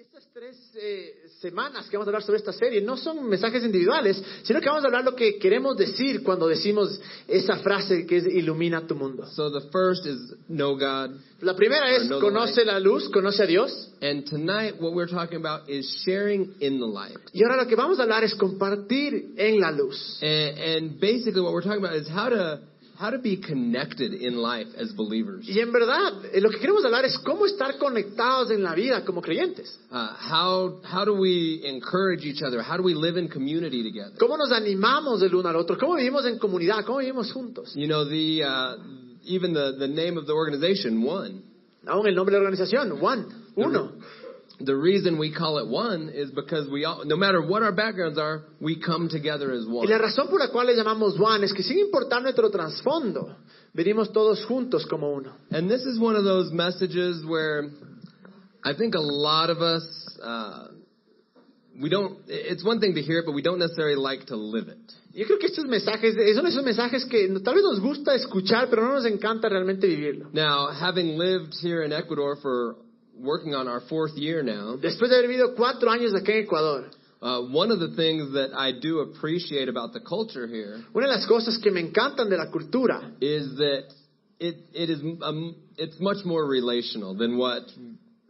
Estas tres eh, semanas que vamos a hablar sobre esta serie no son mensajes individuales, sino que vamos a hablar lo que queremos decir cuando decimos esa frase que es ilumina tu mundo. So the first is know God. La primera es Know the conoce la luz, conoce a Dios. And tonight, what we're talking about is sharing in the light. Y ahora lo que vamos a hablar es compartir en la luz. And, and basically, what we're talking about is how to how to be connected in life as believers. Y en verdad, eh, lo que queremos hablar es cómo estar conectados en la vida como creyentes. Uh, how how do we encourage each other? How do we live in community together? Cómo nos animamos del uno al otro, cómo vivimos en comunidad, cómo vivimos juntos. You know, the uh, even the the name of the organization, One. Aún el nombre de la organización, One, uno. The reason we call it One is because we all, no matter what our backgrounds are, we come together as Y one. la razón por la cual le llamamos One es que sin importar nuestro trasfondo, venimos todos juntos como uno. And this is one of those messages where I think a lot of us, uh, we don't, it's one thing to hear it, but we don't necessarily like to live it. Yo creo que estos mensajes, son esos mensajes que tal vez nos gusta escuchar, pero no nos encanta realmente vivirlo. Now, having lived here in Ecuador for working on our fourth year now, Después de haber vivido cuatro años aquí en Ecuador, uh, one of the things that I do appreciate about the culture here una de las cosas que me encantan de la cultura is that it, it is, um, it's much more relational than what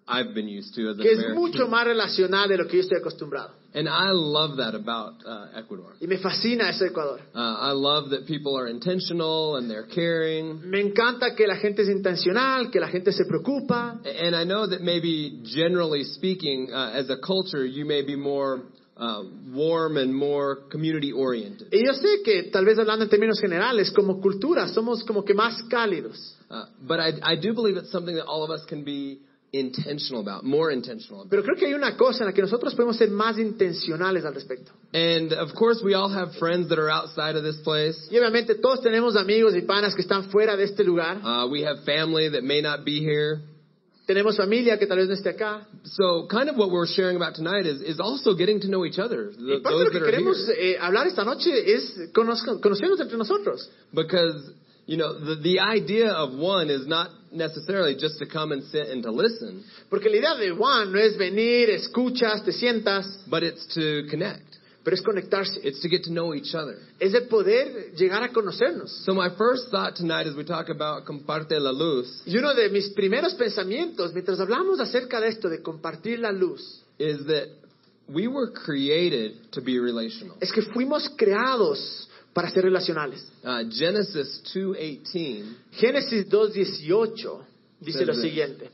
I've been used to as an que es American. mucho más relacional de lo que yo estoy acostumbrado. And I love that about uh, Ecuador. Y me fascina eso de Ecuador. Uh, I love that people are intentional and they're caring. Me encanta que la gente es intencional, que la gente se preocupa. And I know that maybe generally speaking, uh, as a culture, you may be more uh, warm and more community oriented. Y yo sé que tal vez hablando en términos generales, como cultura, somos como que más cálidos. Uh, but I, I do believe it's something that all of us can be intentional about, more intentional about. Pero creo que hay una cosa en la que nosotros podemos ser más intencionales al respecto. And of course, we all have friends that are outside of this place. Y obviamente todos tenemos amigos y panas que están fuera de este lugar. Uh, we have family that may not be here. Tenemos familia que tal vez no esté acá. So, kind of what we're sharing about tonight is, is also getting to know each other, Y th- parte de those lo que that are queremos here. eh, hablar esta noche es conocernos entre nosotros. Because, you know, the, the idea of one is not necessarily just to come and sit and to listen, Porque la idea de Juan no es venir, escuchas, te sientas, but it's to connect. pero es conectarse. It's to get to know each other. Es de poder llegar a conocernos. So my first thought tonight as we talk about comparte la luz Y uno de mis primeros pensamientos, mientras hablamos acerca de esto, de compartir la luz, is that we were created to be relational. es que fuimos creados para ser relacionales. Uh, Genesis 2.18 Génesis 2.18 dice lo siguiente.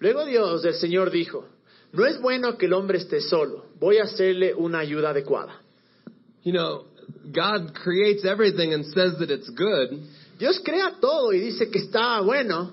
Luego Dios, el Señor, dijo, no es bueno que el hombre esté solo, voy a hacerle una ayuda adecuada. You know, God creates everything and says that it's good, Dios crea todo y dice que está bueno,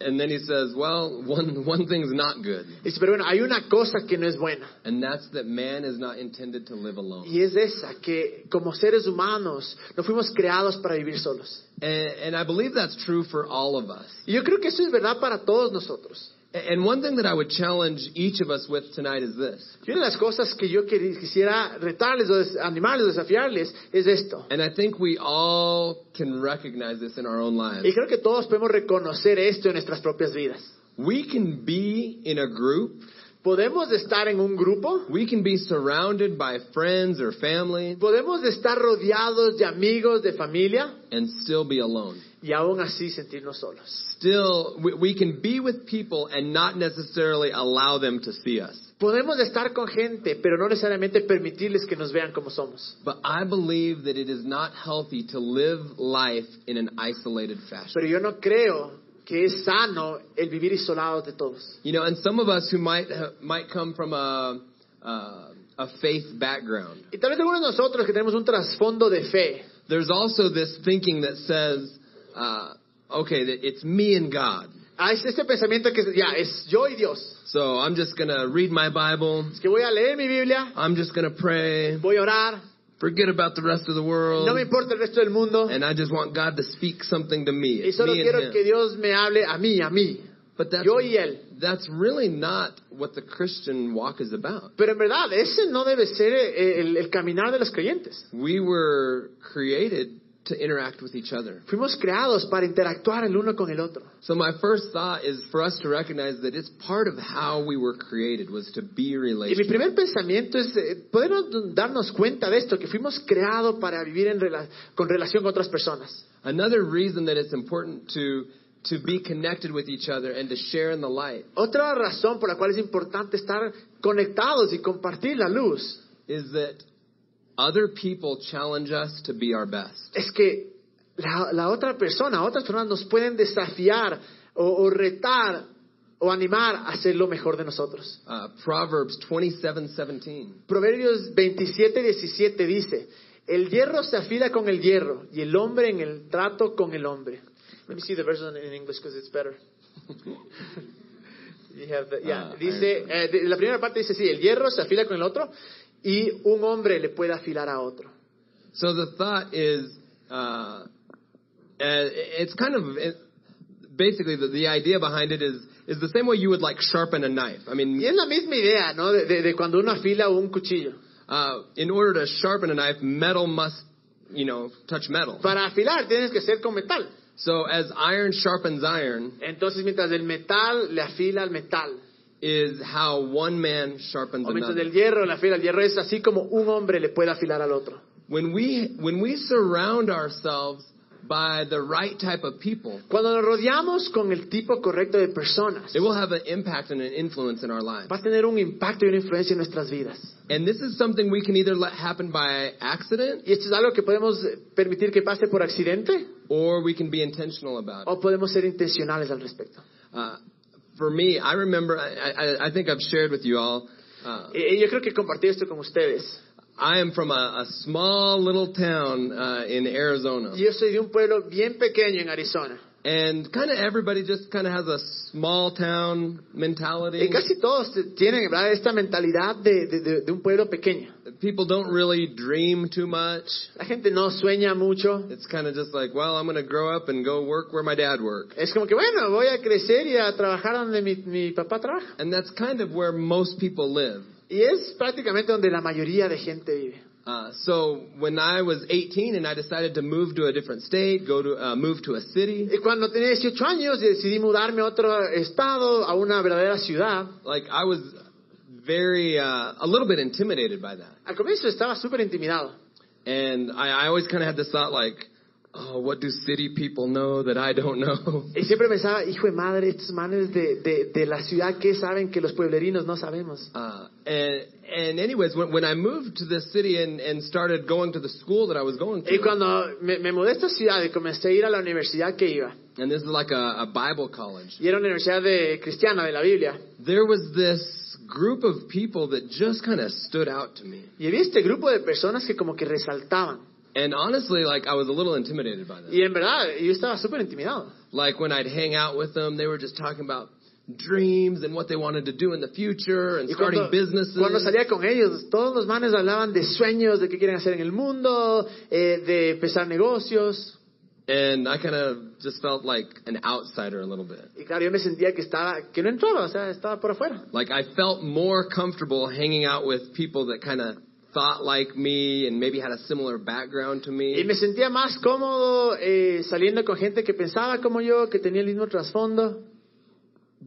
and then he says, well, one, one thing's not good, dice, pero bueno, hay una cosa que no es buena. and that's that man is not intended to live alone. Y es esa, que como seres humanos no fuimos creados para vivir solos. And, and I believe that's true for all of us. Y yo creo que eso es verdad para todos nosotros. And one thing that I would challenge each of us with tonight is this. Y una de las cosas que yo quisiera retarles o animarles o desafiarles es esto. And I think we all can recognize this in our own Y lives. creo que todos podemos reconocer esto en nuestras propias vidas. We can be in a group, Podemos estar en un grupo, we can be surrounded by friends or family, podemos estar rodeados de amigos, de familia, and still be alone. Y aún así sentirnos solos. Still, we, we can be with people and not necessarily allow them to see us. Podemos estar con gente, pero no necesariamente permitirles que nos vean como somos. But I believe that it is not healthy to live life in an isolated fashion. Pero yo no creo que es sano el vivir isolados de todos. You know, and some of us who might ha- might come from a uh, a faith background, Y tal vez algunos de nosotros que tenemos un trasfondo de fe, there's also this thinking that says, uh, okay, that it's me and God. hay este pensamiento que ya es yo y Dios. So I'm just gonna read my Bible. Es que voy a leer mi Biblia, I'm just gonna pray. voy a orar, Forget about the rest of the world. no me importa el resto del mundo, And I just want God to speak something to me. y solo me quiero que Dios me hable a mí, a mí, But that's, yo y Él. that's really not what the Christian walk is about. Pero en verdad, ese no debe ser eh, el, el caminar de los creyentes. We were created to interact with each other. Fuimos creados para interactuar el uno con el otro. So my first thought is for us to recognize that it's part of how we were created was to be Y mi relational. primer pensamiento es eh, poder darnos cuenta de esto, que fuimos creados para vivir en rela- con relación con otras personas. Another reason that it's important to to be connected with each other and to share in the light Otra razón por la cual es importante estar conectados y compartir la luz is that other people challenge us to be our best. es que la, la otra persona, otras personas nos pueden desafiar o, o retar o animar a hacer lo mejor de nosotros. Uh, Proverbs 27:17. Proverbios 27, 17 dice, el hierro se afila con el hierro y el hombre en el trato con el hombre. Let me see the verse in English because it's better. You have the- yeah, Ah, dice, eh, de- la primera parte dice, sí, el hierro se afila con el otro y un hombre le puede afilar a otro. So the thought is, uh, uh, it's kind of it, basically the, the idea behind it is is the same way you would like sharpen a knife. I mean, Y es la misma idea, ¿no? De, de- de cuando uno afila un cuchillo. uh, in order to sharpen a knife, metal must, you know, touch metal. Para afilar tienes que ser con metal. So as iron sharpens iron, Entonces, mientras el metal le afila al metal, is how one man sharpens o mientras another. el hierro le afila al hierro, es así como un hombre le puede afilar al otro. When we when we surround ourselves by the right type of people, Cuando nos rodeamos con el tipo correcto de personas, it will have an impact and an influence in our lives. va a tener un impacto y una influencia en nuestras vidas. And this is something we can either let happen by accident Y esto es algo que podemos permitir que pase por accidente or we can be intentional about it. o podemos ser intencionales al respecto. Uh, for me, I remember, I, I, I think I've shared with you all, uh, Y yo creo que compartí esto con ustedes. I am from a, a small little town uh, in Arizona. Yo soy de un pueblo bien pequeño en Arizona. And kind of everybody just kind of has a small town mentality. Y casi todos tienen ¿verdad? esta mentalidad de, de- de- de un pueblo pequeño. People don't really dream too much. La gente no sueña mucho. It's kind of just like, well, I'm going to grow up and go work where my dad worked. Es como que, bueno, voy a crecer y a trabajar donde mi, mi papá trabaja. And that's kind of where most people live. Y es prácticamente donde la mayoría de gente vive. Uh, so when I was 18 and I decided to move to a different state, go to uh, move to a city, Y cuando tenía 18 años decidí mudarme a otro estado, a una verdadera ciudad. like I was very uh, a little bit intimidated by that, Al comienzo estaba súper intimidado. and I, I always kind of had this thought like, oh, what do city people know that I don't know? Y siempre pensaba, hijo de madre, estos manes de, de, de la ciudad que saben que los pueblerinos no sabemos. Uh, and and anyways, when, when I moved to this city and, and started going to the school that I was going to, Y cuando me, me mudé a esta ciudad y comencé a ir a la universidad que iba, and this is like a, a Bible college, y era una universidad de, cristiana de la Biblia, there was this group of people that just kind of stood out to me. y había este grupo de personas que como que resaltaban. And honestly, like I was a little intimidated by them. Y en verdad, yo estaba súper intimidado. Like when I'd hang out with them, they were just talking about dreams and what they wanted to do in the future and starting cuando, businesses. cuando salía con ellos, todos los manes hablaban de sueños, de qué quieren hacer en el mundo, eh, de empezar negocios. And I kind of just felt like an outsider a little bit. Y claro, yo me sentía que estaba, que no entraba, o sea, estaba por afuera. Like I felt more comfortable hanging out with people that kind of thought like me and maybe had a similar background to Y me. me sentía más cómodo eh, saliendo con gente que pensaba como yo, que tenía el mismo trasfondo.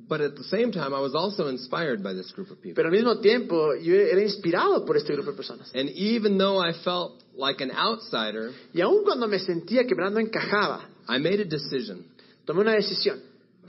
But at the same time, I was also inspired by this group of people. Pero al mismo tiempo, yo era inspirado por este grupo de personas. And even though I felt like an outsider, Y aun cuando me sentía que no encajaba, I made a decision. tomé una decisión.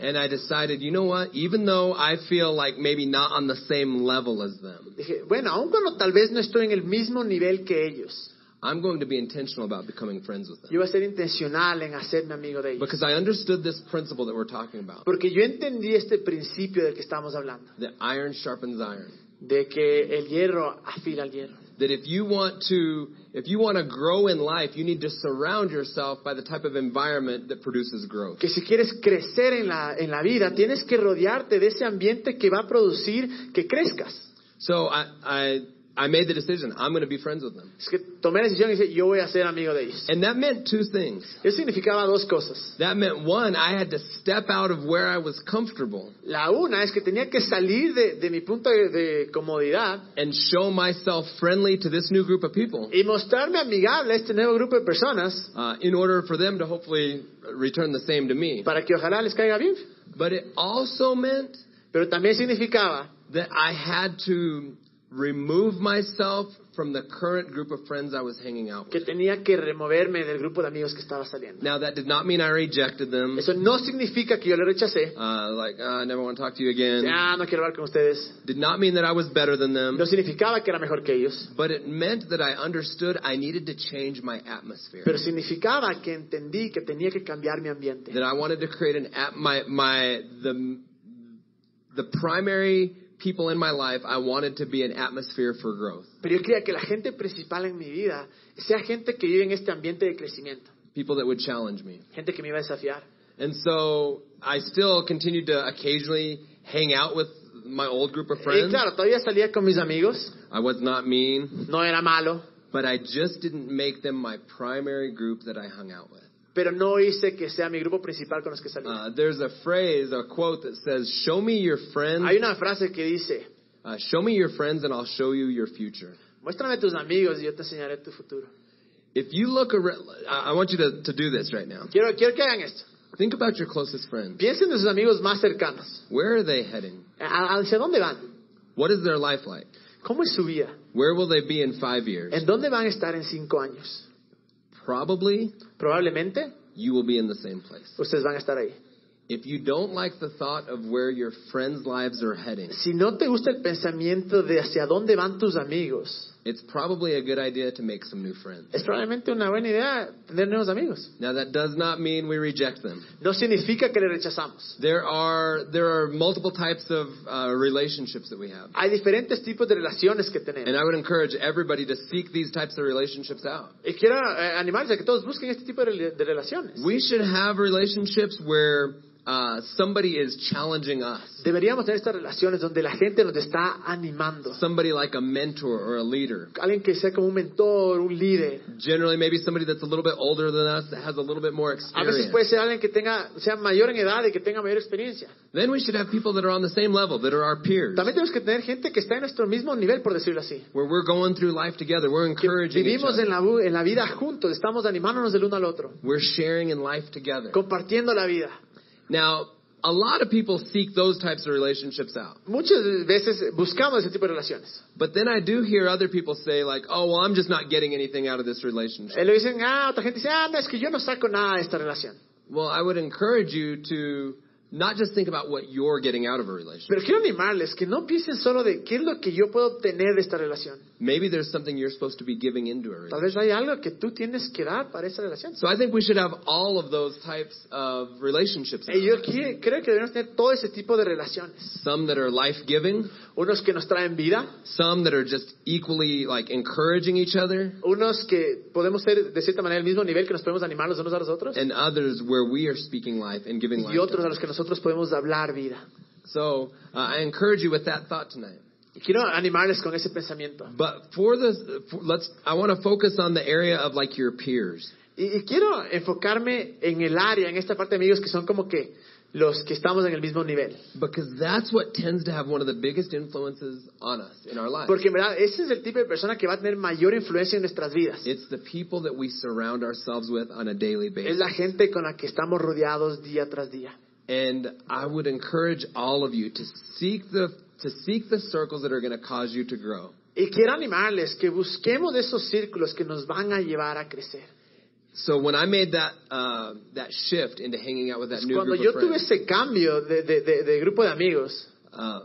And I decided, you know what? Even though I feel like maybe not on the same level as them, Dije, bueno, aun cuando tal vez no estoy en el mismo nivel que ellos, I'm going to be intentional about becoming friends with them. voy a ser intencional en hacerme amigo de ellos. Because I understood this principle that we're talking about. Porque yo entendí este principio del que estamos hablando, That iron sharpens iron. de que el hierro afila el hierro. That if you want to, if you want to grow in life, you need to surround yourself by the type of environment that produces growth. Que si quieres crecer en la, en la vida, tienes que rodearte de ese ambiente que va a producir que crezcas. So I, I I made the decision. I'm going to be friends with them. Es que tomé la decisión y dije, yo voy a ser amigo de ellos. And that meant two things. Eso significaba dos cosas. That meant one, I had to step out of where I was comfortable La una es que tenía que salir de, de mi punto de, de comodidad and show myself friendly to this new group of people y mostrarme amigable a este nuevo grupo de personas uh, in order for them to hopefully return the same to me. para que ojalá les caiga bien. But it also meant Pero también significaba that I had to remove myself from the current group of friends I was hanging out with. que tenía que removerme del grupo de amigos que estaba saliendo. Now, that did not mean I rejected them. Eso no significa que yo le rechacé. Uh, like, uh, I never want to talk to you again. Ya no quiero hablar con ustedes. Did not mean that I was better than them. No significaba que era mejor que ellos. But it meant that I understood I needed to change my atmosphere. Pero significaba que entendí que tenía que cambiar mi ambiente. That I wanted to create an at my my the the primary people in my life. I wanted to be an atmosphere for growth. Pero yo quería que la gente principal en mi vida sea gente que vive en este ambiente de crecimiento. People that would challenge me. Gente que me iba a desafiar. And so I still continued to occasionally hang out with my old group of Y friends. claro, todavía salía con mis amigos. I was not mean, No era malo. but I just didn't make them my primary group that I hung out with. Pero no hice que sea mi grupo principal con los que salía. Uh, there's a phrase, a quote that says, "Show me your friends, Hay una frase que dice, uh, show me your friends, and I'll show you your future." muéstrame tus amigos y yo te enseñaré tu futuro. If you look around, I want you to, to do this right now. Quiero, quiero que hagan esto. Think about your closest friends. Piensen en sus amigos más cercanos. Where are they heading? ¿A- ¿Hacia dónde van? What is their life like? ¿Cómo es su vida? Where will they be in five years? ¿En dónde van a estar en cinco años? Probably Probablemente you will be in the same place. ustedes van a estar ahí. If you don't like the thought of where your friends' lives are heading, Si no te gusta el pensamiento de hacia dónde van tus amigos, it's probably a good idea to make some new friends. es probablemente una buena idea tener nuevos amigos. Now that does not mean we reject them. No significa que le rechazamos. There are there are multiple types of uh, relationships that we have, Hay diferentes tipos de relaciones que tenemos. and. I would encourage everybody to seek these types of relationships out. Y quiero eh, animarles a que todos busquen este tipo de, de relaciones. We should have relationships where uh, somebody is challenging us, Deberíamos tener estas relaciones donde la gente nos está animando. somebody like a mentor or a leader. Alguien que sea como un mentor, un líder. Generally, maybe somebody that's a little bit older than us that has a little bit more A veces experience. puede ser alguien que tenga, sea mayor en edad y que tenga mayor experiencia. Then we should have people that are on the same level, that are our peers, También tenemos que tener gente que está en nuestro mismo nivel, por decirlo así. where we're going through life together. We're Que encouraging each vivimos other. en la, en la vida juntos, estamos animándonos del uno al otro, We're sharing in life together. compartiendo la vida. Now, a lot of people seek those types of relationships out. Muchas veces buscamos ese tipo de relaciones. But then I do hear other people say, like, oh, well, I'm just not getting anything out of this relationship. Eh, le dicen, ah, otra gente dice, ah, no, es que yo no saco nada de esta relación. Well, I would encourage you to not just think about what you're getting out of a relationship. Pero quiero animarles que no piensen solo de qué es lo que yo puedo obtener de esta relación. Maybe there's something you're supposed to be giving into a Tal relationship. vez hay algo que tú tienes que dar para esa relación. So I think we should have all of those types of relationships. Y yo qui- creo que debemos tener todo ese tipo de relaciones. Some that are life-giving, Unos que nos traen vida, some that are just equally like encouraging each other, unos que podemos ser de cierta manera el mismo nivel que nos podemos animar los unos a los otros, and others where we are speaking life and giving life. y otros a los que nosotros podemos hablar vida. So uh, I encourage you with that thought tonight. Quiero animarles con ese pensamiento. But for this, for, let's. I want to focus on the area of like your peers. Y, y quiero enfocarme en el área, en esta parte de amigos que son como que los que estamos en el mismo nivel. Because that's what tends to have one of the biggest influences on us in our lives. Porque en verdad, ese es el tipo de persona que va a tener mayor influencia en nuestras vidas. It's the people that we surround ourselves with on a daily Es basis. la gente con la que estamos rodeados día tras día. And I would encourage all of you to seek the to seek the circles that are going to cause you to grow. Y quiero animarles que busquemos esos círculos que nos van a llevar a crecer. So when I made that uh, that shift into hanging out with that new Cuando group yo of tuve friends, ese cambio de, de- de- de grupo de amigos, uh,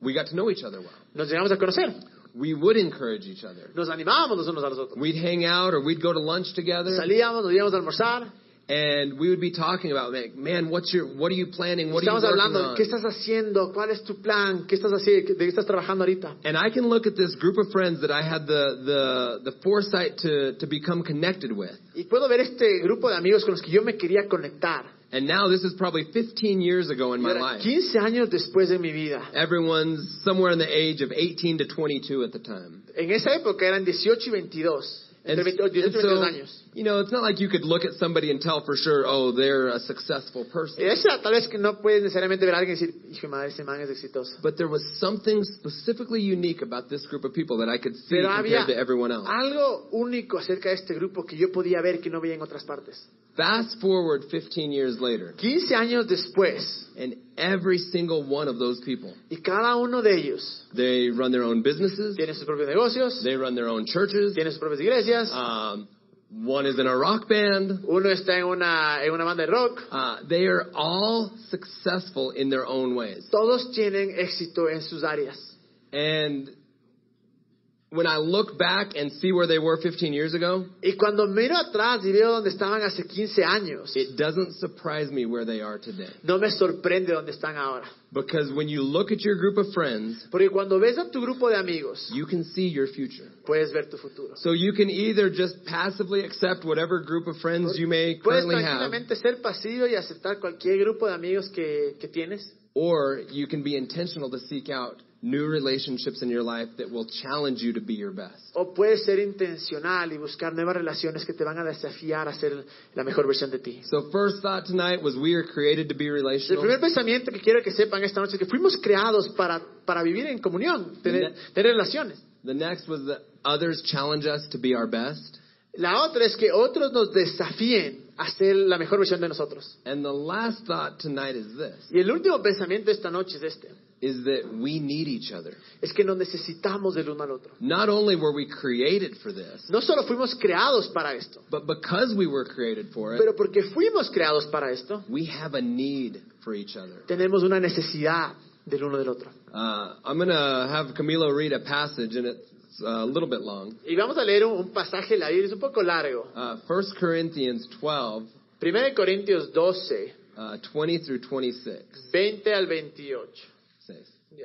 we got to know each other well. nos llegamos a conocer. We would encourage each other. Nos animábamos los unos a los otros. We'd hang out or we'd go to lunch together, Salíamos, nos íbamos a almorzar. And we would be talking about, like, man, what's your, what are you planning? What are you Estamos hablando, on? ¿qué estás haciendo? ¿Cuál es tu plan? ¿Qué estás haciendo? ¿De qué estás trabajando ahorita? And I can look at this group of friends that I had the, the, the foresight to, to become connected with. Y puedo ver este grupo de amigos con los que yo me quería conectar. And now this is probably 15 years ago in my life. 15 años después de mi vida. Everyone's somewhere in the age of 18 to 22 at the time. En esa época eran 18 y 22. And, Entre 18 and so, años. you know, it's not like you could look at somebody and tell for sure, oh, they're a successful person. Esa tal vez que no puedes necesariamente ver a alguien y decir, hijo madre, ese man es exitoso. But there was something specifically unique about this group of people that I could see Pero compared to everyone else. algo único acerca de este grupo que yo podía ver que no veía en otras partes. Fast forward 15 years later, 15 años después, and every single one of those people, y cada uno de ellos they run their own businesses, tiene sus propios negocios, they run their own churches, tiene sus propias iglesias, um, one is in a rock band. uno está en una, en una banda de rock. Uh, they are all successful in their own ways. Todos tienen éxito en sus áreas. And when I look back and see where they were 15 years ago, Y cuando miro atrás y veo dónde estaban hace 15 años, it doesn't surprise me where they are today. no me sorprende dónde están ahora. Because when you look at your group of friends, Porque cuando ves a tu grupo de amigos, you can see your future. puedes ver tu futuro. So you can either just passively accept whatever group of friends you may currently have, tranquilamente ser pasivo y aceptar cualquier grupo de amigos que, que tienes. or you can be intentional to seek out new relationships in your life that will challenge you to be your best. O puedes ser intencional y buscar nuevas relaciones que te van a desafiar a ser la mejor versión de ti. So first thought tonight was we are created to be El relational. primer pensamiento que quiero que sepan esta noche es que fuimos creados para, para vivir en comunión, tener, tener relaciones. The next was that others challenge us to be our best. La otra es que otros nos desafíen a ser la mejor versión de nosotros. And the last thought tonight is this, Y el último pensamiento esta noche es este. Is that we need each other. Es que nos necesitamos del uno al otro. Not only were we created for this, No solo fuimos creados para esto, but because we were created for it, pero porque fuimos creados para esto, we have a need for each other. tenemos una necesidad del uno del otro. Uh, I'm going to have Camilo read a passage, and it's uh, a little bit long. Y vamos a leer un, un pasaje de la Biblia, es un poco largo. Uh, 1 Corinthians 12, 1 Corintios 12, uh, 20 through 26. 20 al 28.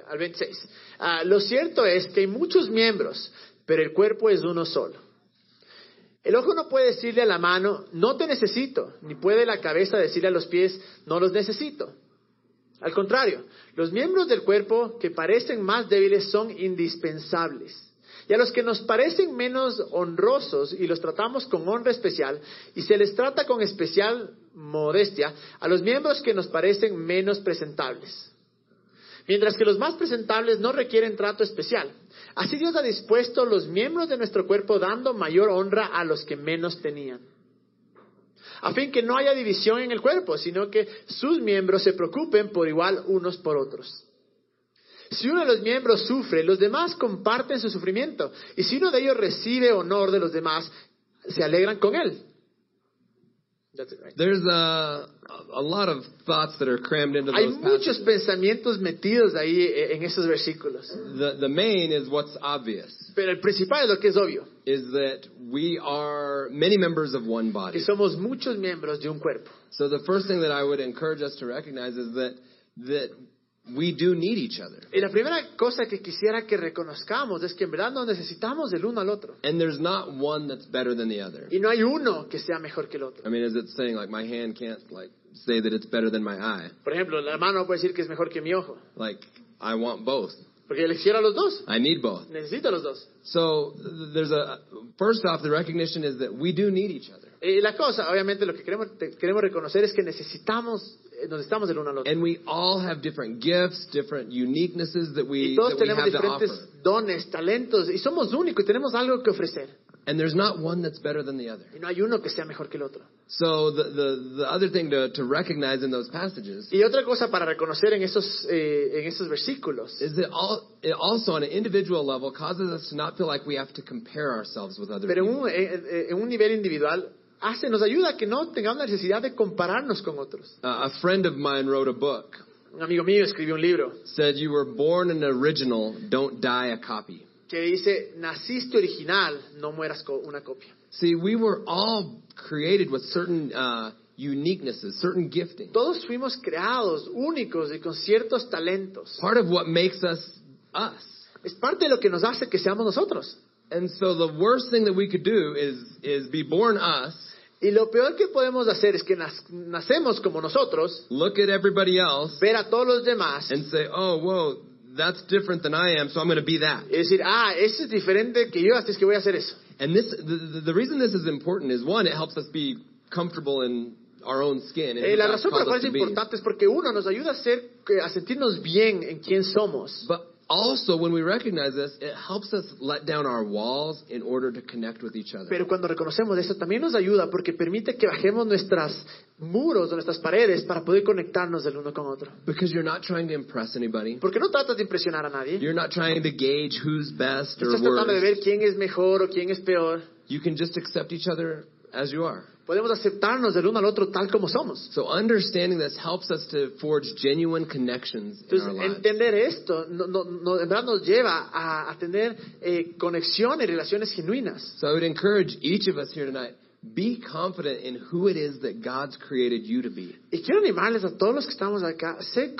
Al 26. Ah, lo cierto es que hay muchos miembros, pero el cuerpo es uno solo. El ojo no puede decirle a la mano, no te necesito, ni puede la cabeza decirle a los pies, no los necesito. Al contrario, los miembros del cuerpo que parecen más débiles son indispensables. Y a los que nos parecen menos honrosos y los tratamos con honra especial, y se les trata con especial modestia, a los miembros que nos parecen menos presentables mientras que los más presentables no requieren trato especial. Así Dios ha dispuesto los miembros de nuestro cuerpo dando mayor honra a los que menos tenían. A fin que no haya división en el cuerpo, sino que sus miembros se preocupen por igual unos por otros. Si uno de los miembros sufre, los demás comparten su sufrimiento. Y si uno de ellos recibe honor de los demás, se alegran con él. That's it, right? There's a, a lot of thoughts that are crammed into Hay those muchos passages. pensamientos metidos ahí en esos versículos. The, the main is what's obvious, Pero el principal es lo que es obvio, is that we are many members of one que body. somos muchos miembros de un cuerpo. So the first thing that I would encourage us to recognize is that, that we do need each other. Y la primera cosa que quisiera que reconozcamos es que en verdad nos necesitamos del uno al otro. And there's not one that's better than the other. Y no hay uno que sea mejor que el otro. I mean, is it saying like my hand can't like say that it's better than my eye? Por ejemplo, la mano no puede decir que es mejor que mi ojo, Like I want both. porque le quiero a los dos. I need both. Necesito a los dos. So th- there's a first off the recognition is that we do need each other. Y la cosa, obviamente, lo que queremos, queremos reconocer es que necesitamos, necesitamos del uno al otro. And we all have different gifts, different uniquenesses that we Y todos that we tenemos have to diferentes offer. dones, talentos, y somos únicos y tenemos algo que ofrecer. And there's not one that's better than the other. Y no hay uno que sea mejor que el otro. So the the, the other thing to, to recognize in those passages Y otra cosa para reconocer en esos, eh, en esos versículos is that all, it also on an individual level causes us to not feel like we have to compare ourselves with other Pero en people. un, eh, eh, en un nivel individual, hace, nos ayuda a que no tengamos la necesidad de compararnos con otros. Uh, a friend of mine wrote a book. Un amigo mío escribió un libro Said you were born an original, don't die a copy. que dice, naciste original, no mueras con una copia. See, we were all created with certain uh, uniquenesses, certain giftings. Todos fuimos creados únicos y con ciertos talentos. Part of what makes us us. Es parte de lo que nos hace que seamos nosotros. And so the worst thing that we could do is is be born us Y lo peor que podemos hacer es que nacemos como nosotros, look at everybody else, ver a todos los demás and say, oh, whoa, that's different than I am, so I'm going to be that. y decir, ah, ese es diferente que yo, así es que voy a hacer eso. And this, the, the- the reason this is important is one, it helps us be comfortable in our own skin. and Eh, la razón por la cual es importante es porque uno nos ayuda a, ser, a sentirnos bien en quién somos. But also, when we recognize this, it helps us let down our walls in order to connect with each other. Pero cuando reconocemos eso también nos ayuda porque permite que bajemos nuestros muros o nuestras paredes para poder conectarnos del uno con otro. Because you're not trying to impress anybody. Porque no tratas de impresionar a nadie. You're not trying to gauge who's best or estás tratando de ver quién es mejor o quién es peor. You can just accept each other as you are. Podemos aceptarnos del uno al otro tal como somos. So understanding this helps us to forge genuine connections in our lives. entender esto no, no- no- en verdad nos lleva a, a tener eh, conexión y relaciones genuinas. So I would encourage each of us here tonight, be confident in who it is that God's created you to be. Y quiero animarles a todos los que estamos acá, sé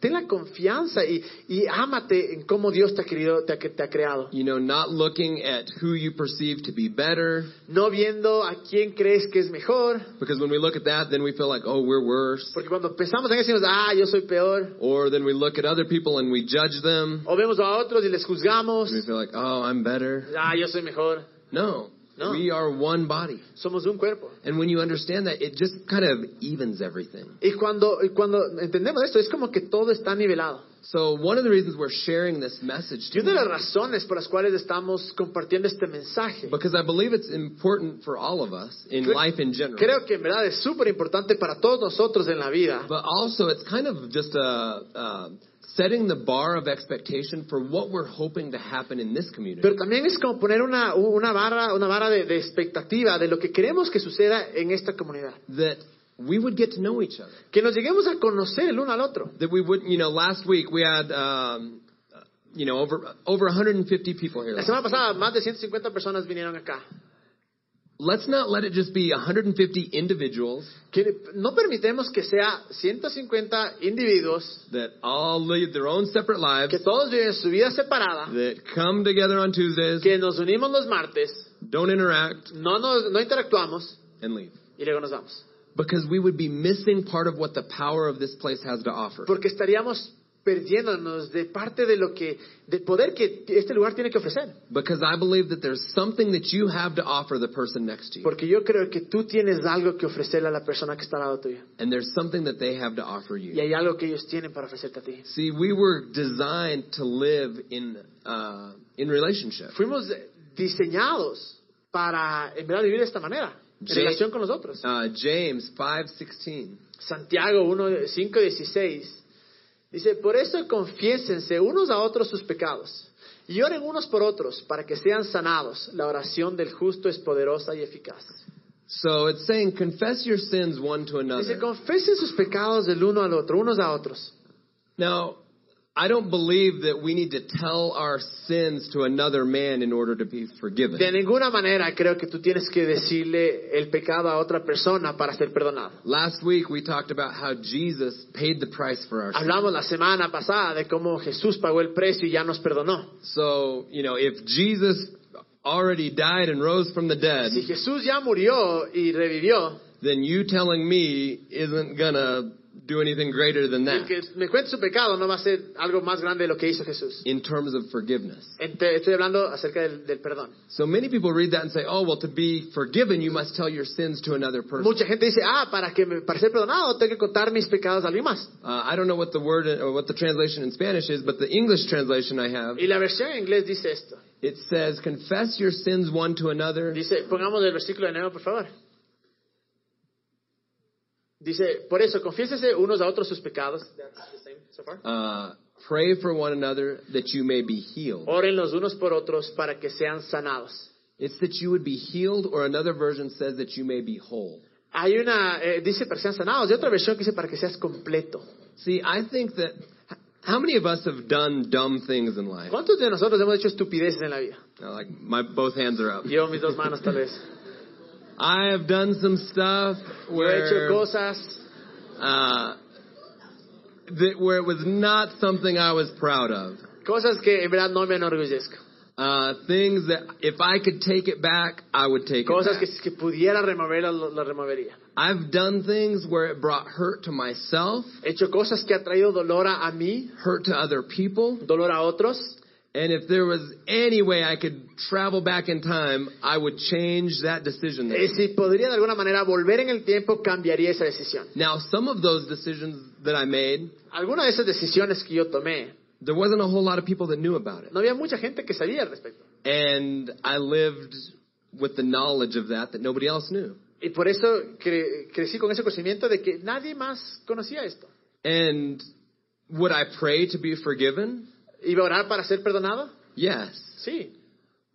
ten la confianza y, y ámate en cómo Dios te ha, querido, te, ha, te ha creado. You know, not looking at who you perceive to be better, No viendo a quién crees que es mejor, because when we look at that, then we feel like, oh, we're worse. porque cuando pensamos en eso decimos, ah, yo soy peor. Or then we look at other people and we judge them. O vemos a otros y les juzgamos, We feel like, oh, I'm better. ah, yo soy mejor. No. No. We are one body. Somos un cuerpo. And when you understand that, it just kind of evens everything. Y cuando, y cuando entendemos esto, es como que todo está nivelado. So one of the reasons we're sharing this message Y una de las razones por las cuales estamos compartiendo este mensaje, because I believe it's important for all of us in Cre- life in general. creo que en verdad es súper importante para todos nosotros en la vida, But also, it's kind of just a, uh, setting the bar of expectation for what we're hoping to happen in this community. pero también es como poner una, una barra, una barra de, de expectativa de lo que queremos que suceda en esta comunidad. that we would get to know each other. Que nos lleguemos a conocer el uno al otro. That we would, you know, last week we had, um, you know, over over 150 people here. La semana pasada más de 150 personas vinieron acá. Let's not let it just be 150 individuals. Que no permitemos que sea 150 individuos that all lead their own separate lives, que todos viven su vida separada, that come together on Tuesdays, que nos unimos los martes, don't interact, no, nos, no interactuamos. And leave. y luego nos vamos. Because we would be missing part of what the power of this place has to offer. Porque estaríamos perdiéndonos de parte de lo que, del poder que este lugar tiene que ofrecer. Because I believe that there's something that you have to offer the person next to you. Porque yo creo que tú tienes algo que ofrecerle a la persona que está al lado tuyo. And there's something that they have to offer Y you. hay algo que ellos tienen para ofrecerte a ti. See, we were designed to live in, uh, in relationship. Fuimos diseñados para, en verdad, vivir de esta manera. En relación con los otros. Uh, James 5.16. Santiago 1, 5, 16. Dice, por eso confiésense unos a otros sus pecados y oren unos por otros para que sean sanados. La oración del justo es poderosa y eficaz. So it's saying, confess your sins one to Dice, another. confesen sus pecados del uno al otro, unos a otros. Now, I don't believe that we need to tell our sins to another man in order to be forgiven. De ninguna manera creo que tú tienes que decirle el pecado a otra persona para ser perdonado. Last week we talked about how Jesus paid the price for our sins. Hablamos la semana pasada de cómo Jesús pagó el precio y ya nos perdonó. So, you know, if Jesus already died and rose from the dead, Si Jesús ya murió y revivió, then you telling me isn't gonna do anything greater than that que me cuente su pecado no va a ser algo más grande de lo que hizo Jesús. in terms of forgiveness. Estoy hablando acerca del, del perdón. So many people read that and say, oh, well, to be forgiven, you must tell your sins to another person. Mucha gente dice, ah, para que me, para ser perdonado tengo que contar mis pecados a alguien más. Uh, I don't know what the word or what the translation in Spanish is, but the English translation I have, Y la versión en inglés dice esto. it says, confess your sins one to another Dice, pongamos el versículo de nuevo, por favor. Dice, por eso, confiésese unos a otros sus pecados. That's the same so far. Uh, pray for one another that you may be healed. Oren los unos por otros para que sean sanados. It's that you would be healed, or another version says that you may be whole. Hay una, eh, dice para que sean sanados, y otra versión que dice para que seas completo. See, I think that how many of us have done dumb things in life? ¿Cuántos de nosotros hemos hecho estupideces en la vida? Like my both hands are up. Yo mis dos manos tal vez. I have done some stuff Yo he hecho where cosas uh, that where it was not something I was proud of. Cosas que en verdad no me enorgullezco. Uh, things that if I could take it back, I would take Cosas it que back. si que pudiera las removería. I've done things where it brought hurt to myself, He hecho cosas que ha traído dolor a, a mí, hurt to other people, dolor a otros. And if there was any way I could travel back in time, I would change that decision. Eh, si podría de alguna manera volver en el tiempo, cambiaría esa decisión. Now, some of those decisions that I made, Algunas de esas decisiones que yo tomé, there wasn't a whole lot of people that knew about it. no había mucha gente que sabía al respecto. And I lived with the knowledge of that that nobody else knew. Y por eso cre- crecí con ese conocimiento de que nadie más conocía esto. And would I pray to be forgiven? ¿Iba a orar para ser perdonado? Yes. Sí.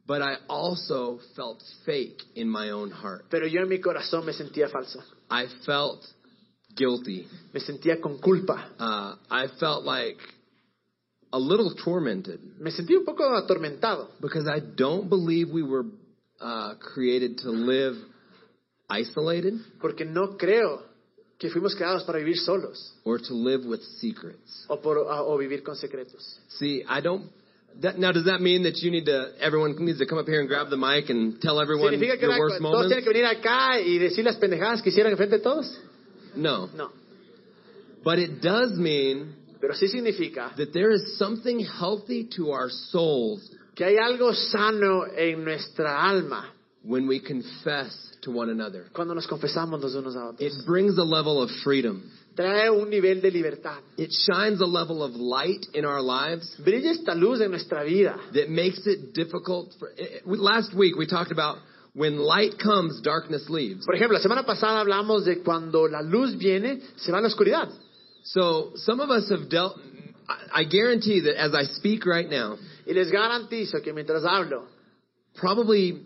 But I also felt fake in my own heart. Pero yo en mi corazón me sentía falso. I felt guilty. Me sentía con culpa. Uh, I felt like a little tormented Me sentía un poco atormentado. because I don't believe we were uh, created to live isolated Porque no creo que fuimos creados para vivir solos or to live with secrets. o, por, ah, o vivir con secretos. See, I don't. That, now, does that mean that you need to? Everyone needs to come up here and grab the mic and tell everyone ¿Significa que your ahora worst todos tienen moments? que venir acá y decir las pendejadas que hicieron enfrente de todos? No, No. but it does mean Pero sí significa that there is something healthy to our souls que hay algo sano en nuestra alma when we confess to one another. cuando nos confesamos los unos a It brings a level of freedom. Trae un nivel de libertad. It shines a level of light in our lives Brilla esta luz en nuestra vida. that makes it difficult. For, eh, eh, last week we talked about when light comes, darkness leaves. Por ejemplo, la semana pasada hablamos de cuando la luz viene, se va la oscuridad. So some of us have dealt. I I guarantee that as I speak right now, Y les garantizo que mientras hablo, probably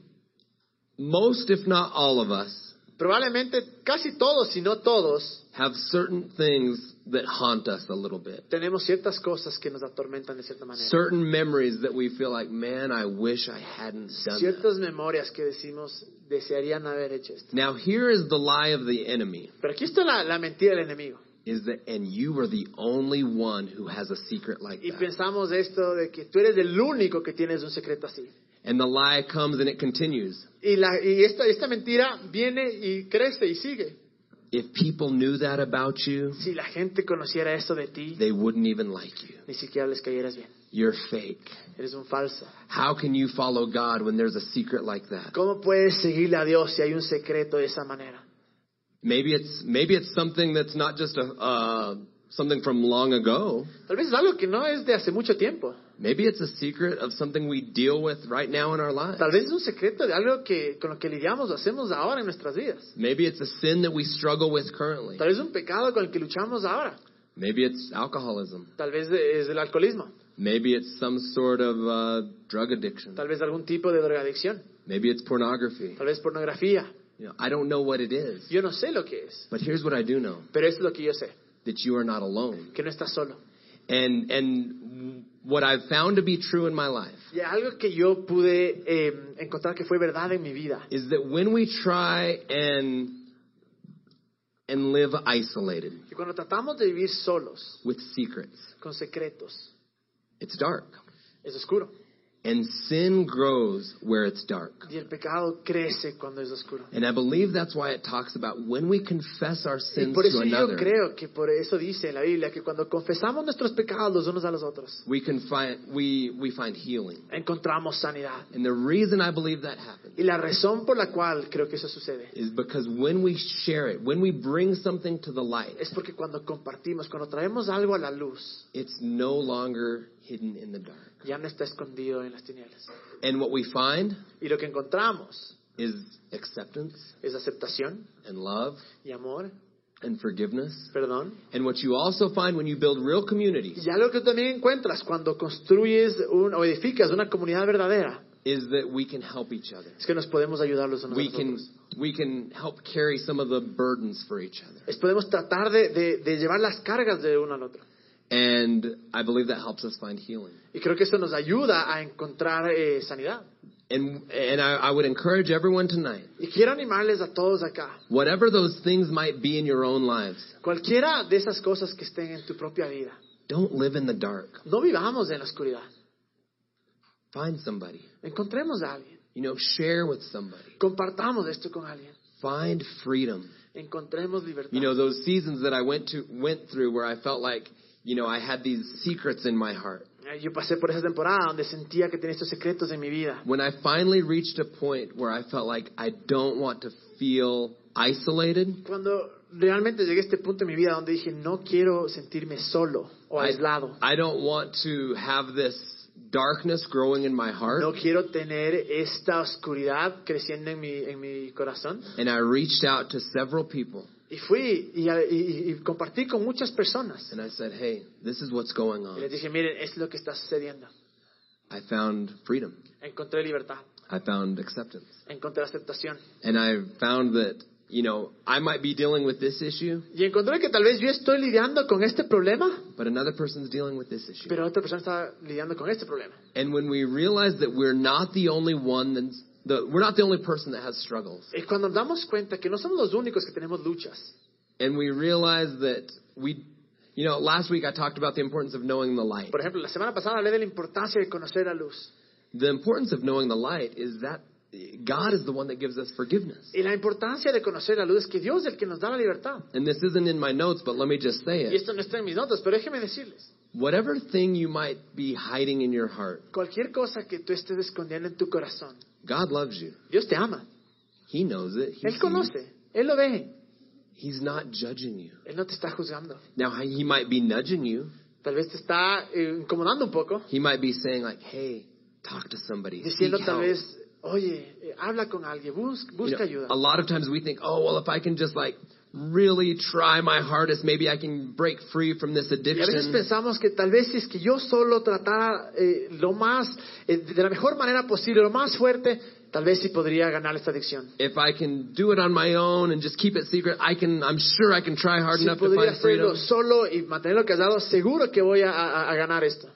most, if not all of us, probablemente casi todos, si no todos, have certain things that haunt us a little bit. tenemos ciertas cosas que nos atormentan de cierta manera. Certain memories that we feel like, man, I wish I hadn't done that. Ciertas memorias que decimos desearían haber hecho esto. Now here is the lie of the enemy. Pero aquí está la, la mentira del enemigo. Is that and you are the only one who has a secret like Y that. pensamos esto de que tú eres el único que tienes un secreto así. And the lie comes and it continues. Y, la, y esta, esta mentira viene y crece y sigue. If people knew that about you, Si la gente conociera esto de ti, they wouldn't even like you. ni siquiera les cayeras bien. You're fake. Eres un falso. How can you follow God when there's a secret like that? ¿Cómo puedes seguirle a Dios si hay un secreto de esa manera? Maybe it's maybe it's something that's not just a uh, something from long ago. Tal vez es algo que no es de hace mucho tiempo. Maybe it's a secret of something we deal with right now in our lives. Tal vez es un secreto de algo que con lo que lidiamos o hacemos ahora en nuestras vidas. Maybe it's a sin that we struggle with currently. Tal vez un pecado con el que luchamos ahora. Maybe it's alcoholism. Tal vez es del alcoholismo. Maybe it's some sort of uh, drug addiction. Tal vez algún tipo de drogadicción. Maybe it's pornography. Tal vez pornografía. You know, I don't know what it is, Yo no sé lo que es. but here's what I do know: Pero es lo que yo sé. that you are not alone. Que no estás solo. And and what I've found to be true in my life Y algo que yo pude eh, encontrar que fue verdad en mi vida is that when we try and and live isolated que cuando tratamos de vivir solos, with secrets, con secretos, it's dark. es oscuro. And sin grows where it's dark. Y el pecado crece cuando es oscuro. And I believe that's why it talks about when we confess our Y sins por eso to yo another, creo que por eso dice la Biblia que cuando confesamos nuestros pecados los unos a los otros, we can find we we find healing. encontramos sanidad. And the reason I believe that happens Y la razón por la cual creo que eso sucede is because when we share it, when we bring something to the light, es porque cuando compartimos, cuando traemos algo a la luz, it's no longer hidden in the dark. ya no está escondido en las tinieblas. And what we find Y lo que encontramos is acceptance es aceptación and love y amor, and forgiveness. perdón. And what you also find when you build real communities Y algo que también encuentras cuando construyes un, o edificas una comunidad verdadera is that we can help each other. es que nos podemos ayudar los unos a We los can otros. we can help carry some of the burdens for each other. Es podemos tratar de, de- de llevar las cargas de uno al otro. And I believe that helps us find healing. Y creo que eso nos ayuda a encontrar eh, sanidad. And and I, I would encourage everyone tonight, Y quiero animarles a todos acá. whatever those things might be in your own lives, Cualquiera de esas cosas que estén en tu propia vida, don't live in the dark. no vivamos en la oscuridad. Find somebody. Encontremos a alguien. You know, share with somebody. Compartamos esto con alguien. Find freedom. Encontremos libertad. You know, those seasons that I went to went through where I felt like, you know, I had these secrets in my heart. Eh, Yo pasé por esa temporada donde sentía que tenía estos secretos en mi vida. When I finally reached a point where I felt like I don't want to feel isolated, Cuando realmente llegué a este punto en mi vida donde dije, no quiero sentirme solo o I, aislado. I don't want to have this darkness growing in my heart. No quiero tener esta oscuridad creciendo en mi, en mi corazón. And I reached out to several people Y fui y, y- y compartí con muchas personas. and I said, hey, this is what's going Y les on. dije, miren, es lo que está sucediendo. I found freedom. Encontré libertad, I found acceptance. encontré aceptación. And I found that, you know, I might be dealing with this issue, Y encontré que tal vez yo estoy lidiando con este problema, but another person's dealing with this issue. pero otra persona está lidiando con este problema. And when we realize that we're not the only one that's the, we're not the only person that has struggles. Y cuando nos damos cuenta que no somos los únicos que tenemos luchas, And we realize that we, you know, last week I talked about the importance of knowing the light. por ejemplo, la semana pasada hablé de la importancia de conocer la luz. The importance of knowing the light is that God is the one that gives us forgiveness. Y la importancia de conocer la luz es que Dios es el que nos da la libertad. And this isn't in my notes, but let me just say Y it. esto no está en mis notas, pero déjeme decirles, Whatever thing you might be hiding in your heart, cualquier cosa que tú estés escondiendo en tu corazón, God loves you. Dios te ama. He knows it. He Él conoce, Él lo ve, He's not judging you. Él no te está juzgando. Now, he might be nudging you. Tal vez te está eh, incomodando un poco, He might be saying like, "Hey, talk to somebody. Diciendo tal vez, oye, eh, habla con alguien, You busca know, ayuda. a lot of times we think, oh, well, if I can just like really try my hardest, maybe I can break free from this Y a veces addiction. pensamos que tal vez si es que yo solo tratara eh, lo más, eh, de la mejor manera posible, lo más fuerte, tal vez sí podría ganar esta adicción. If I can do it on my own and just keep it secret, I can. I'm sure I can try hard Si enough to find freedom. hacerlo solo y mantenerlo callado, seguro que voy a, a- a ganar esto.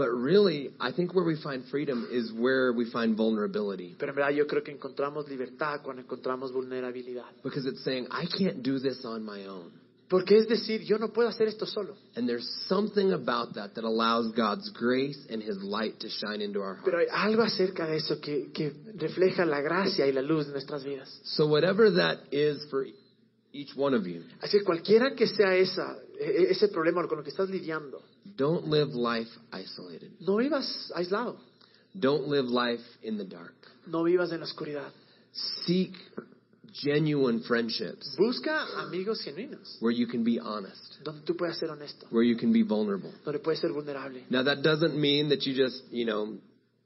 But really, I think where we find freedom is where we find vulnerability, Pero en verdad yo creo que encontramos libertad cuando encontramos vulnerabilidad. because it's saying I can't do this on my own. Porque es decir, yo no puedo hacer esto solo. And there's something about that that allows God's grace and His light to shine into our Pero hearts. hay algo acerca de eso que, que refleja la gracia y la luz de nuestras vidas. So whatever that is for each one of you, Así que cualquiera que sea esa, ese problema con lo que estás lidiando, don't live life isolated. no vivas aislado, Don't live life in the dark. no vivas en la oscuridad. Seek genuine friendships Busca amigos genuinos, where you can be honest, donde tú puedas ser honesto, where you can be vulnerable. donde puedes ser vulnerable. Now that doesn't mean that you just, you know,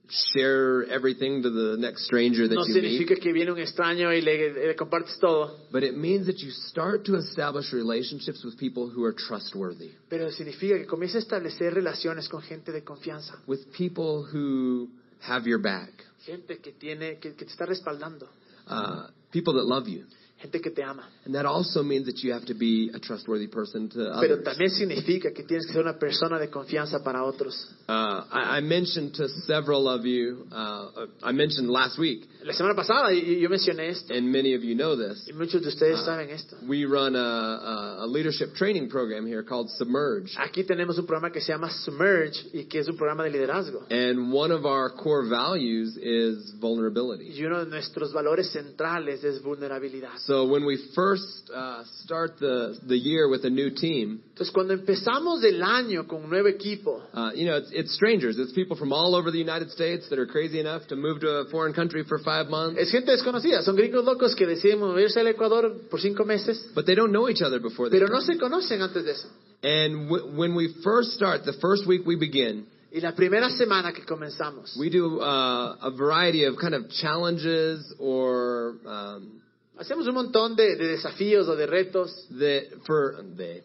share everything to the next stranger that No you meet, significa que viene un extraño y le, le compartes todo, but it means that you start to establish relationships with people who are trustworthy, pero significa que comienza a establecer relaciones con gente de confianza, with people who have your back, gente que tiene, que, que te está respaldando, uh, people that love you. gente que te ama. And that also means that you have to be a trustworthy person to Pero others. también significa que tienes que ser una persona de confianza para otros. Uh, I, I mentioned to several of you, uh, I mentioned last week, La semana pasada yo mencioné esto, and many of you know this. y muchos de ustedes Ah. saben esto. We run a, a, a leadership training program here called Submerge. Aquí tenemos un programa que se llama Submerge y que es un programa de liderazgo. And one of our core values is vulnerability. Y uno de nuestros valores centrales es vulnerabilidad. So when we first uh, start the, the year with a new team, Entonces, cuando empezamos el año con un nuevo equipo, uh, you know, it's, it's strangers. It's people from all over the United States that are crazy enough to move to a foreign country for five months, es gente desconocida, son gringos locos que deciden moverse al Ecuador por cinco meses, but they don't know each other before they pero no come. se conocen antes de eso. And w- when we first start, the first week we begin, Y la primera semana que comenzamos, we do uh, a variety of kind of challenges or um, hacemos un montón de, de desafíos o de retos. that for they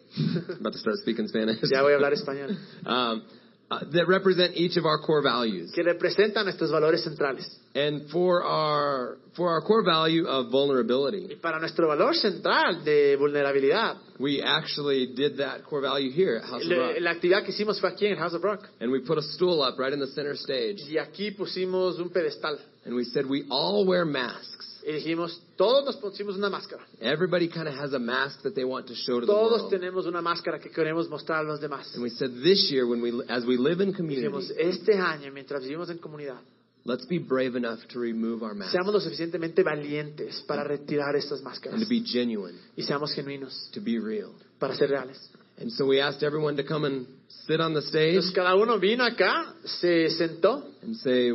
about to start speaking Spanish. Ya voy a hablar español. um, uh, that represent each of our core values. Que representan nuestros valores centrales. And for our for our core value of Y vulnerability, para nuestro valor central de vulnerabilidad, we actually did that core value here at House of Rock. la actividad que hicimos fue aquí en House of Rock. And we put a stool up right in the center stage. Y aquí pusimos un pedestal. And we said we all wear masks. Y dijimos, todos nos pusimos una máscara. Everybody kind of has a mask that they want to show to the Todos world. tenemos una máscara que queremos mostrar a los demás. And we said this year, when we, as we live in Dijimos, community, este año, mientras vivimos en comunidad, let's be brave enough to remove our masks seamos lo suficientemente valientes para retirar estas máscaras and to be genuine, y seamos genuinos to be real. para ser reales. And so we asked everyone to come and sit on the stage Entonces cada uno vino acá, se sentó and say,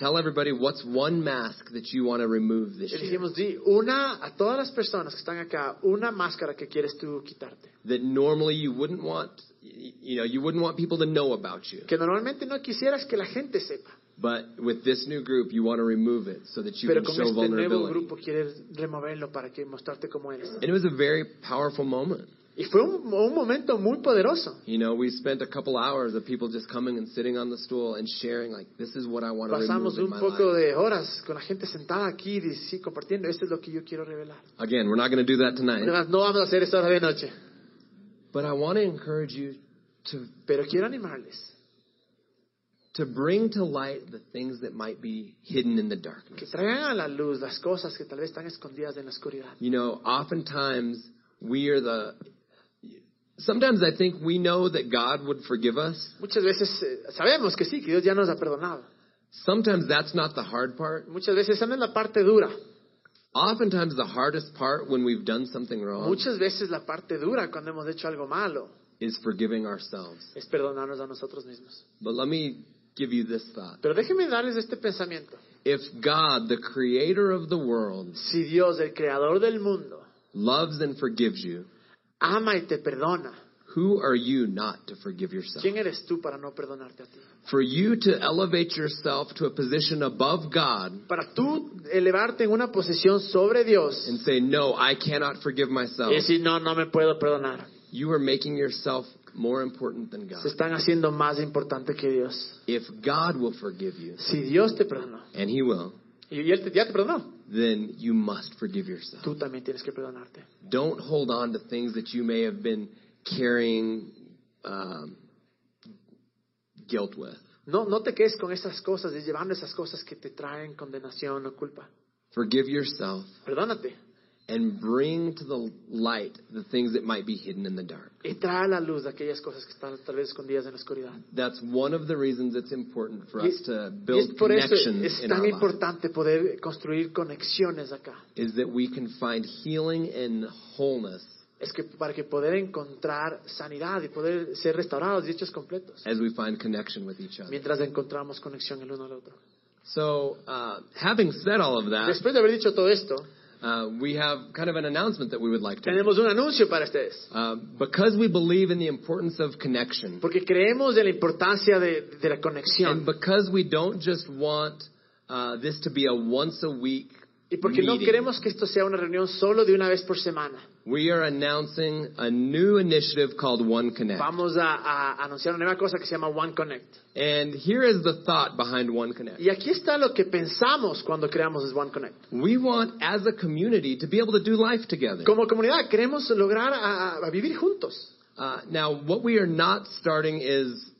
tell everybody what's one mask that you want to remove this year dijimos, di una a todas las personas que están acá, una máscara que quieres tú quitarte. that normally you wouldn't want, you know, you wouldn't want people to know about you. Que normalmente no quisieras que la gente sepa, But with this new group, you want to remove it so that you pero can con show este nuevo vulnerability. grupo quieres removerlo para que mostrarte cómo eres. And it was a very powerful moment. Y fue un, un momento muy poderoso. You know, we spent a couple hours of people just coming and sitting on the stool and sharing, like, this is what I want to Pasamos un poco de horas con la gente sentada aquí y sí, compartiendo, esto es lo que yo quiero revelar. Again, we're not going to do that tonight. Además, no vamos a hacer esta hora de noche, But I want to encourage you to, pero quiero animarles to bring to light the things that might be hidden in the que darkness. traigan a la luz las cosas que tal vez están escondidas en la oscuridad. You know, oftentimes we are the. Sometimes I think we know that God would forgive us. Muchas veces eh, sabemos que sí, que Dios ya nos ha perdonado. Sometimes that's not the hard part. Muchas veces esa no es la parte dura. Oftentimes the hardest part when we've done something wrong Muchas veces la parte dura cuando hemos hecho algo malo is forgiving ourselves. es perdonarnos a nosotros mismos. But let me give you this thought. Pero déjenme darles este pensamiento. If God, the creator of the world, Si Dios, el creador del mundo, loves and forgives you, ama y te perdona, who are you not to forgive yourself? ¿quién eres tú para no perdonarte a ti? For you to elevate yourself to a position above God Para tú elevarte en una posición sobre Dios and say, No, I cannot forgive myself, y decir, no, no me puedo perdonar. you are making yourself more important than God. Se están haciendo más importante que Dios. If God will forgive you, Si Dios te perdonó and He will, y y Él te- ya te perdonó, then you must forgive yourself. tú también tienes que perdonarte. Don't hold on to things that you may have been carrying um, guilt with. No, no te quedes con esas cosas y llevando esas cosas que te traen condenación o culpa. Forgive yourself Perdónate and bring to the light the things that might be hidden in the dark. y trae a la luz aquellas cosas que están tal vez escondidas en la oscuridad. That's one of the reasons it's important for Y, us to build connections es in our lives. poder construir conexiones acá. Is that we can find healing and wholeness Es que para que poder encontrar sanidad y poder ser restaurados y hechos completos. as we find connection with each other. Mientras encontramos conexión el uno al otro. So, uh, having said all of that, Después de haber dicho todo esto, uh, we have kind of an announcement that we would like to make. tenemos un anuncio para ustedes. Uh, because we believe in the importance of connection, Porque creemos de la importancia de, de la and because we don't just want uh, this to be a once a week Y porque no queremos que esto sea una reunión solo de una vez por semana. we are announcing a new initiative called One Connect. Vamos a, a anunciar una nueva cosa que se llama One Connect. And here is the thought behind One Connect. Y aquí está lo que pensamos cuando creamos One Connect. We want, as a community, to be able to do life together. Como comunidad queremos lograr a, a vivir juntos. Uh, now, what we are not starting is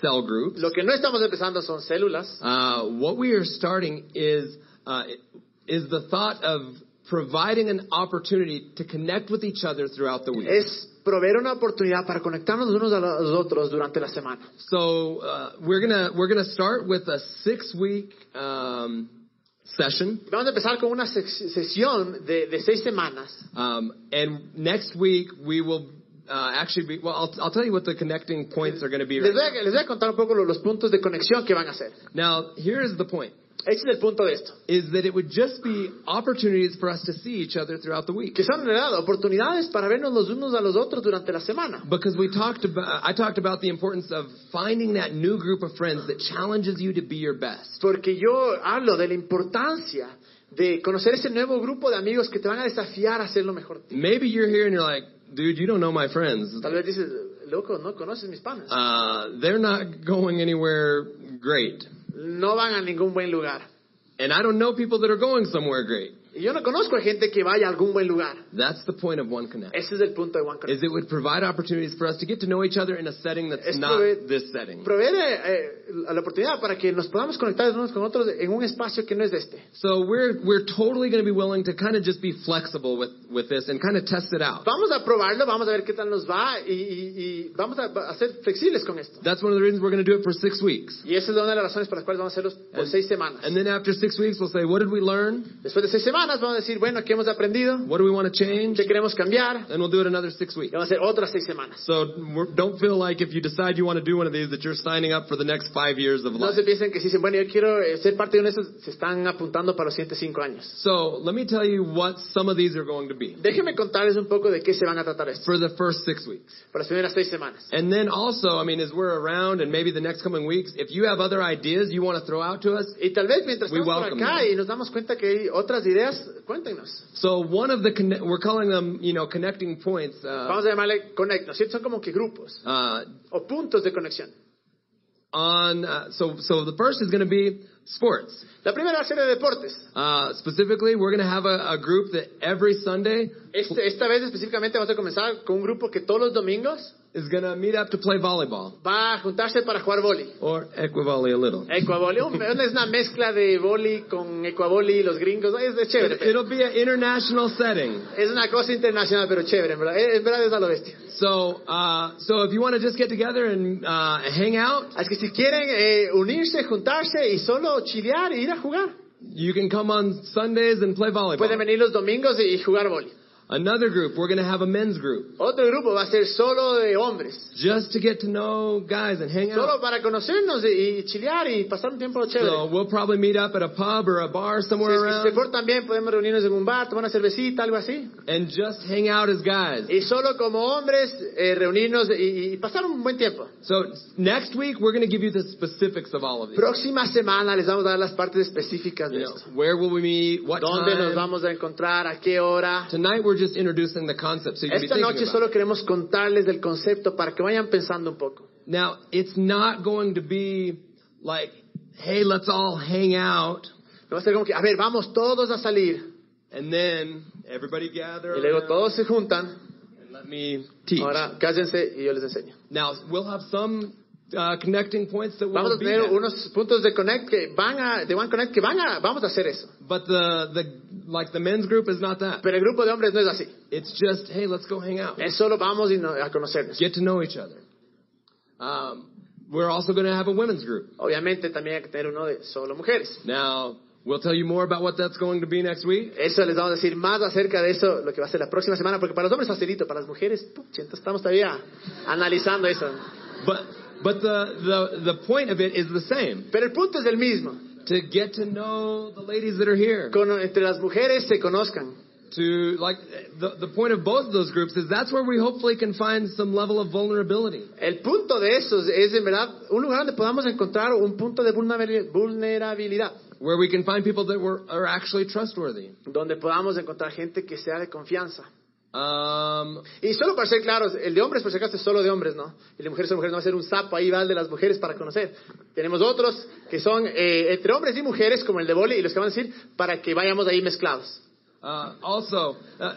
cell groups. Lo que no estamos empezando son células. Uh, what we are starting is uh, is the thought of providing an opportunity to connect with each other throughout the week. Es proveer una oportunidad para conectarnos unos a los otros durante la semana. So uh, we're gonna we're gonna start with a six week um, session, Vamos a empezar con una sesión de, de seis semanas. um, and next week we will. Uh, actually, be, well, I'll, I'll tell you what the connecting points are going to be. Les voy, a, les voy a contar un poco lo- los puntos de conexión que van a hacer. now, here is the point: Este es el punto de esto. is that it would just be opportunities for us to see each other throughout the week. Que son en realidad oportunidades para vernos los unos a los otros durante la semana. Because we talked about, I talked about the importance of finding that new group of friends that challenges you to be your best. Porque yo hablo de la importancia de conocer ese nuevo grupo de amigos que te van a desafiar a hacer lo mejor. Maybe you're here and you're like, dude, you don't know my friends. Tal vez dices, loco, no conoces mis panas. Uh, they're not going anywhere great. No van a ningún buen lugar. And I don't know people that are going somewhere great. Y yo no conozco a gente que vaya a algún buen lugar. That's the point of One Connect. Ese es el punto de One Connect. Is it would provide opportunities for us to get to know each other in a setting that's Es not prove- this setting. Proveer eh, la oportunidad para que nos podamos conectar unos con otros en un espacio que no es de este. So we're we're totally going to be willing to kind of just be flexible with with this and kind of test it out. Vamos a probarlo, vamos a ver qué tal nos va y, y- y vamos a, a ser flexibles con esto. That's one of the reasons we're going to do it for six weeks. Y esa es una de las razones por las cuales vamos a hacerlos por And- seis semanas. And then after six weeks, we'll say, what did we learn? Después de seis semanas vamos a decir, bueno, ¿qué hemos aprendido? What do we want to change? ¿Qué queremos cambiar? And we'll do it another six Y weeks. vamos a hacer otras seis semanas. So don't feel like if you decide you want to do one of these that you're signing up for the next five years of No life. se piensen que si dicen, bueno, yo quiero eh, ser parte de uno de esos, se están apuntando para los siguientes cinco años. So let me tell you what some of these are going to be Déjenme contarles un poco de qué se van a tratar esto for the first six weeks. por las primeras seis semanas. And then also, I mean, as we're around and maybe the next coming weeks, if you have other ideas you want to throw out to us, Y tal vez mientras estamos por acá them. y nos damos cuenta que hay otras ideas, cuéntenos. so one of the, conne- we're calling them, you know, connecting points. Uh, Vamos a llamarle connect, ¿no es cierto? Son como que grupos uh, o puntos de conexión. on, uh, so, so the first is going to be sports. La primera va a ser de deportes. Uh, specifically, we're going to have a, a group that every Sunday Este- esta vez específicamente vamos a comenzar con un grupo que todos los domingos is going to meet up to play volleyball va a juntarse para jugar boli. or equivolley a little. Ecuavoli, un- es una mezcla de boli con ecuavoli y los gringos. Es, es chévere. It, will be an international setting. Es una cosa internacional, pero chévere, en verdad. En verdad es a lo bestia. So, uh, so if you want to just get together and uh, hang out, Así que si quieren eh, unirse, juntarse y solo chilear e ir a jugar, you can come on Sundays and play pueden volleyball. venir los domingos y jugar boli. Another group, we're going to have a men's group Otro grupo va a ser solo de hombres. just to get to know guys and hang Solo out. para conocernos y, y chilear y pasar un tiempo chévere. So we'll probably meet up at a pub or a bar Si somewhere se around portan bien, podemos reunirnos en un bar, tomar una cervecita, algo así. and just hang out as guys. Y solo como hombres, eh, reunirnos y, y pasar un buen tiempo. So next week we're going to give you the specifics of all of these. Próxima semana les vamos a dar las partes específicas You de know, esto. where will we meet? What ¿Dónde nos vamos a encontrar? ¿A qué hora? Tonight we're just introducing the concept, so you Esta noche solo queremos contarles del concepto para que vayan pensando un poco. Now, it's not going to be like, hey, let's all hang out, No va a ser como que, a ver, vamos todos a salir. and then everybody gather Y luego todos se juntan. and let me teach. Ahora cállense y yo les enseño. Now, we'll have some uh, connecting points that Vamos will a be tener that. unos puntos de connect que van a, de One Connect que van a, vamos a hacer eso. But the, the, like the men's group is not that. Pero el grupo de hombres no es así. It's just, hey, let's go hang out. Es solo vamos y no- a conocernos. Get to know each other. Um, we're also going to have a women's group. Obviamente también hay que tener uno de solo mujeres. Now, we'll tell you more about what that's going to be next week. Eso les vamos a decir más acerca de eso, lo que va a ser la próxima semana, porque para los hombres facilito, para las mujeres, entonces estamos todavía analizando eso. But, but the, the, the point of it is the same. Pero el punto es el mismo. To get to know the ladies that are here. Con- entre las mujeres se conozcan. to like the the point of both of those groups is that's where we hopefully can find some level of vulnerability. El punto de eso es, en verdad, un lugar donde podamos encontrar un punto de vulnerabilidad, Where we can find people that were are actually trustworthy. donde podamos encontrar gente que sea de confianza. Um, Y solo para ser claros, el de hombres, por si acaso, es solo de hombres, ¿no? Y de mujeres son mujeres, no va a ser un sapo ahí, va el de las mujeres para conocer. Tenemos otros que son eh, entre hombres y mujeres, como el de Boli, y los que van a decir, para que vayamos ahí mezclados. uh, also, uh,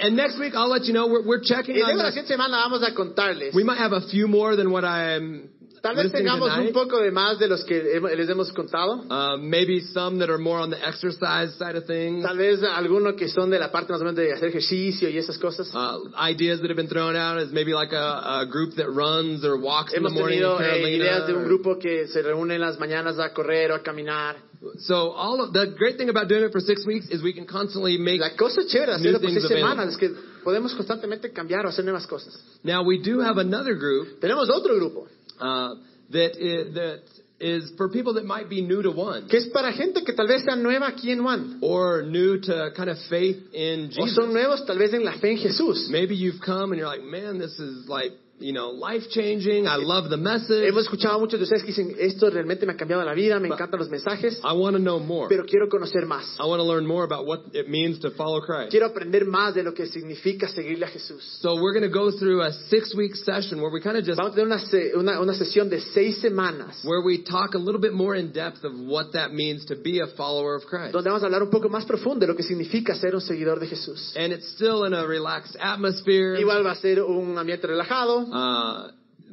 and next week I'll let you know we're, we're checking Y on la siguiente semana vamos a contarles. We might have a few more than what I'm Tal vez tengamos un poco de más de los que hemos- les hemos contado. Uh, maybe some that are more on the exercise side of things. Tal vez algunos que son de la parte más o menos de hacer ejercicio y esas cosas. Uh, ideas that have been thrown out is maybe like a, a group that runs or walks in the Hemos morning. in tenido eh, Carolina, ideas de un grupo que se reúne en las mañanas a correr o a caminar. So all of the great thing about doing it for six weeks is we can constantly make. La cosa chévere de hacerlo por seis semanas es que podemos constantemente cambiar o hacer nuevas cosas. Now we do have another group Tenemos otro grupo uh, that is, that is for people that might be new to One. Que es para gente que tal vez sea nueva aquí en One. Or new to kind of faith in o son nuevos tal vez en la fe en Jesús. Maybe you've come and you're like, man, this is like you know, life changing. I love the message. Hemos escuchado a muchos de ustedes que dicen, esto realmente me ha cambiado la vida, me encantan los mensajes, I want to know more. pero quiero conocer más. I want to learn more about what it means to follow Christ. Quiero aprender más de lo que significa seguirle a Jesús. So we're going to go through a six week session where we kind of just Vamos a tener una, se- una, una sesión de seis semanas where we talk a little bit more in depth of what that means to be a follower of Christ. donde vamos a hablar un poco más profundo de lo que significa ser un seguidor de Jesús. And it's still in a relaxed atmosphere Igual va a ser un ambiente relajado, uh,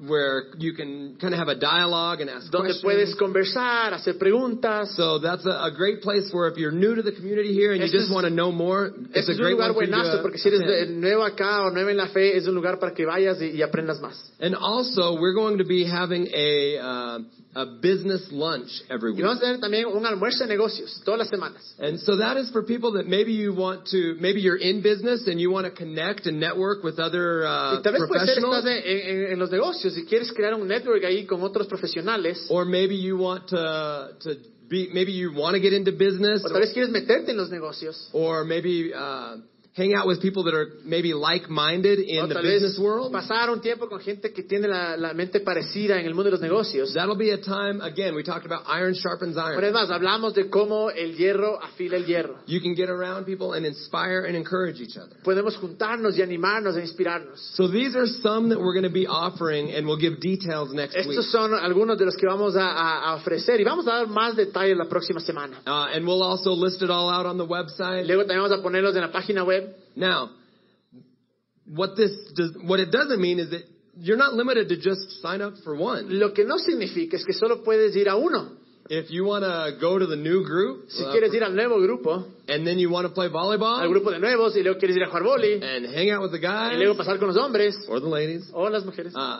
where you can kind of have a dialogue and ask donde puedes questions. conversar, hacer preguntas. So that's a, a great place where if you're new to the community here and you just es- want to know more, it's Este a es un great lugar one for you buenazo to porque si eres de- nuevo acá o nuevo en la fe, es un lugar para que vayas y, y aprendas más. And also, we're going to be having a uh, a business lunch every week. Y vamos a tener también un almuerzo de negocios todas las semanas. And so that is for people that maybe you want to, maybe you're in business and you want to connect and network with other uh, Y tal vez puede ser professionals, estás en, en- en los negocios y quieres crear un network ahí con otros profesionales, or maybe you want to to be, maybe you want to get into business, o tal vez quieres meterte en los negocios, or maybe uh, hang out with people that are maybe like-minded in the business world. Pasar un tiempo con gente que tiene la, la mente parecida en el mundo de los negocios. That'll be a time. Again, we talked about iron sharpens Pero iron. además, hablamos de cómo el hierro afila el hierro. You can get around people and inspire and encourage each other. Podemos juntarnos y animarnos e inspirarnos. So these are some that we're going to be offering, and we'll give details next week. Estos son algunos de los que vamos a, a- a ofrecer y vamos a dar más detalles la próxima semana. Uh, and we'll also list it all out on the website. Luego también vamos a ponerlos en la página web. Now, what this does, what it doesn't mean is that you're not limited to just sign up for one. Lo que no significa es que solo puedes ir a uno. If you want to go to the new group, Si uh, quieres ir al nuevo grupo, and then you want to play volleyball, al grupo de nuevos, y luego quieres ir a jugar boli, and hang out with the guys, y luego pasar con los hombres or the ladies, o las mujeres. uh,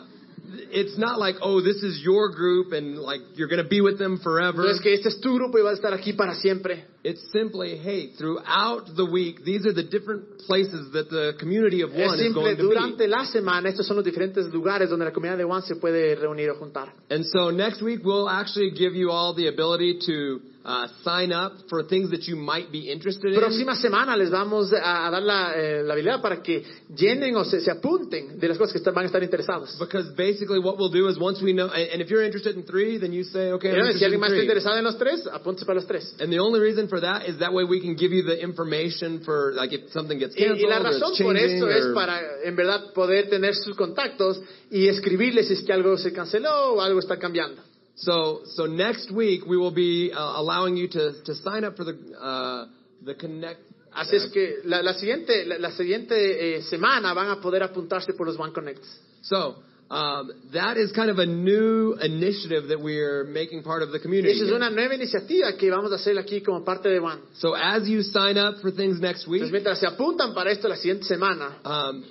it's not like oh this is your group and like you're going to be with them forever. No es que este es tu grupo y vas a estar aquí para siempre. It's simply hey throughout the week these are the different places that the community of Es one is simple, going to be. durante la semana, estos son los diferentes lugares donde la comunidad de One se puede reunir o juntar. And so next week we'll actually give you all the ability to uh, sign up for things that you might be interested in. Próxima semana les vamos a, a dar la, eh, la habilidad para que llenen o se, se apunten de las cosas que están- van a estar interesados. Because basically what we'll do is once we know, and and if you're interested in three, then you say, okay, I'm Y si alguien más está interesado en los tres, apúntese para los tres. And the only reason for that is that way we can give you the information for, like, if something gets Y, canceled y la or razón it's por esto es or- para, en verdad, poder tener sus contactos y escribirles si es que algo se canceló o algo está cambiando. So, so next week we will be uh, allowing you to, to sign up for the, uh, the connect. Así es que la, la siguiente, la, la siguiente eh, semana van a poder apuntarse por los One Connects. So, um, that is kind of a new initiative that we are making part of the community. esa es una nueva iniciativa que vamos a hacer aquí como parte de One. So as you sign up for things next week, Entonces, mientras se apuntan para esto la siguiente semana, um,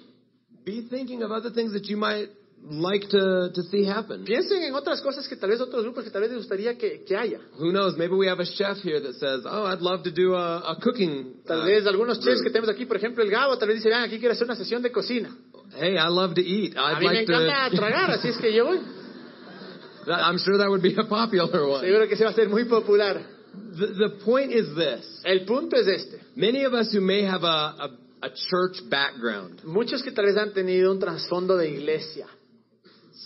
be thinking of other things that you might like to, to see happen. piensen en otras cosas que tal vez otros grupos que tal vez les gustaría que, que haya. Who knows? Maybe we have a chef here that says, "Oh, I'd love to do a, a cooking." Tal uh, vez algunos chefs que tenemos aquí, por ejemplo el Gabo, tal vez dice, vean, aquí quiero hacer una sesión de cocina. Hey, I love to eat. A I'd mí me like encanta to. tragar, así es que yo voy. That- I'm sure that would be a popular one. Seguro que se va a hacer muy popular. The, the point is this: El punto es este. many of us who may have a, a, a church background, Muchos que tal vez han tenido un trasfondo de iglesia.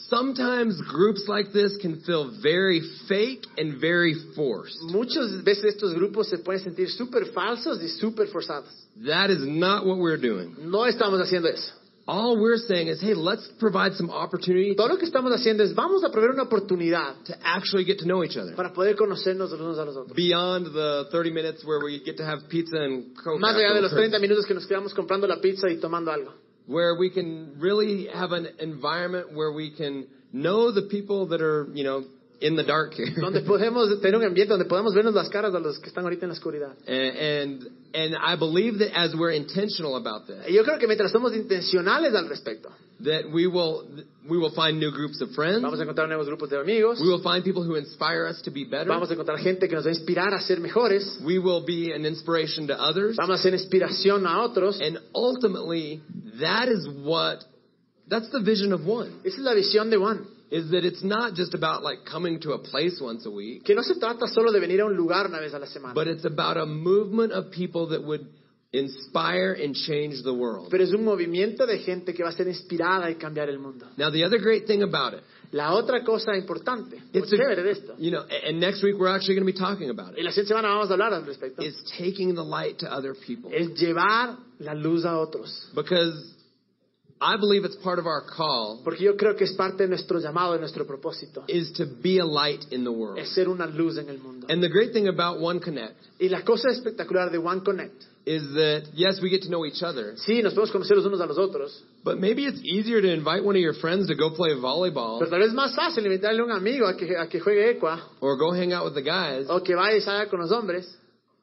Sometimes groups like this can feel very fake and very forced. Muchas veces estos grupos se pueden sentir súper falsos y súper forzados. That is not what we're doing. No estamos haciendo eso. All we're saying is, hey, let's provide some opportunity Todo lo que estamos haciendo es vamos a proveer una oportunidad to actually get to know each other. para poder conocernos los unos a los otros. Beyond the 30 minutes where we get to have pizza and Coke. Más allá de los 30 minutos que nos quedamos comprando la pizza y tomando algo. Where we can really have an environment where we can know the people that are, you know, in the dark here. Donde podemos tener un ambiente donde podamos vernos las caras de los que están ahorita en la oscuridad. and, and and I believe that as we're intentional about this, Y yo creo que mientras somos intencionales al respecto, that we will we will find new groups of friends. vamos a encontrar nuevos grupos de amigos, We will find people who inspire us to be better. vamos a encontrar gente que nos va a inspirar a ser mejores, We will be an inspiration to others. vamos a ser inspiración a otros. And ultimately, that is what that's the vision of One. Esa es la visión de One. Is that it's not just about like coming to a place once a week. Que no se trata solo de venir a un lugar una vez a la semana, But it's about a movement of people that would inspire and change the world. pero es un movimiento de gente que va a ser inspirada y cambiar el mundo. Now, the other great thing about it, La otra cosa importante, it's a- chévere de esto, you know, and next week we're actually going to be talking about y it, la siguiente semana vamos a hablar al respecto, is taking the light to other people. es llevar la luz a otros. Because I believe it's part of our call Porque yo creo que es parte de nuestro llamado, de nuestro propósito, is to be a light in the world. es ser una luz en el mundo. And the great thing about One Connect Y la cosa espectacular de One Connect, is that yes, we get to know each other, sí, nos podemos conocer los unos a los otros, but maybe it's easier to invite one of your friends to go play volleyball. pero tal vez más fácil invitarle a un amigo a que, a que juegue Equa, or go hang out with the guys o que vaya y salga con los hombres,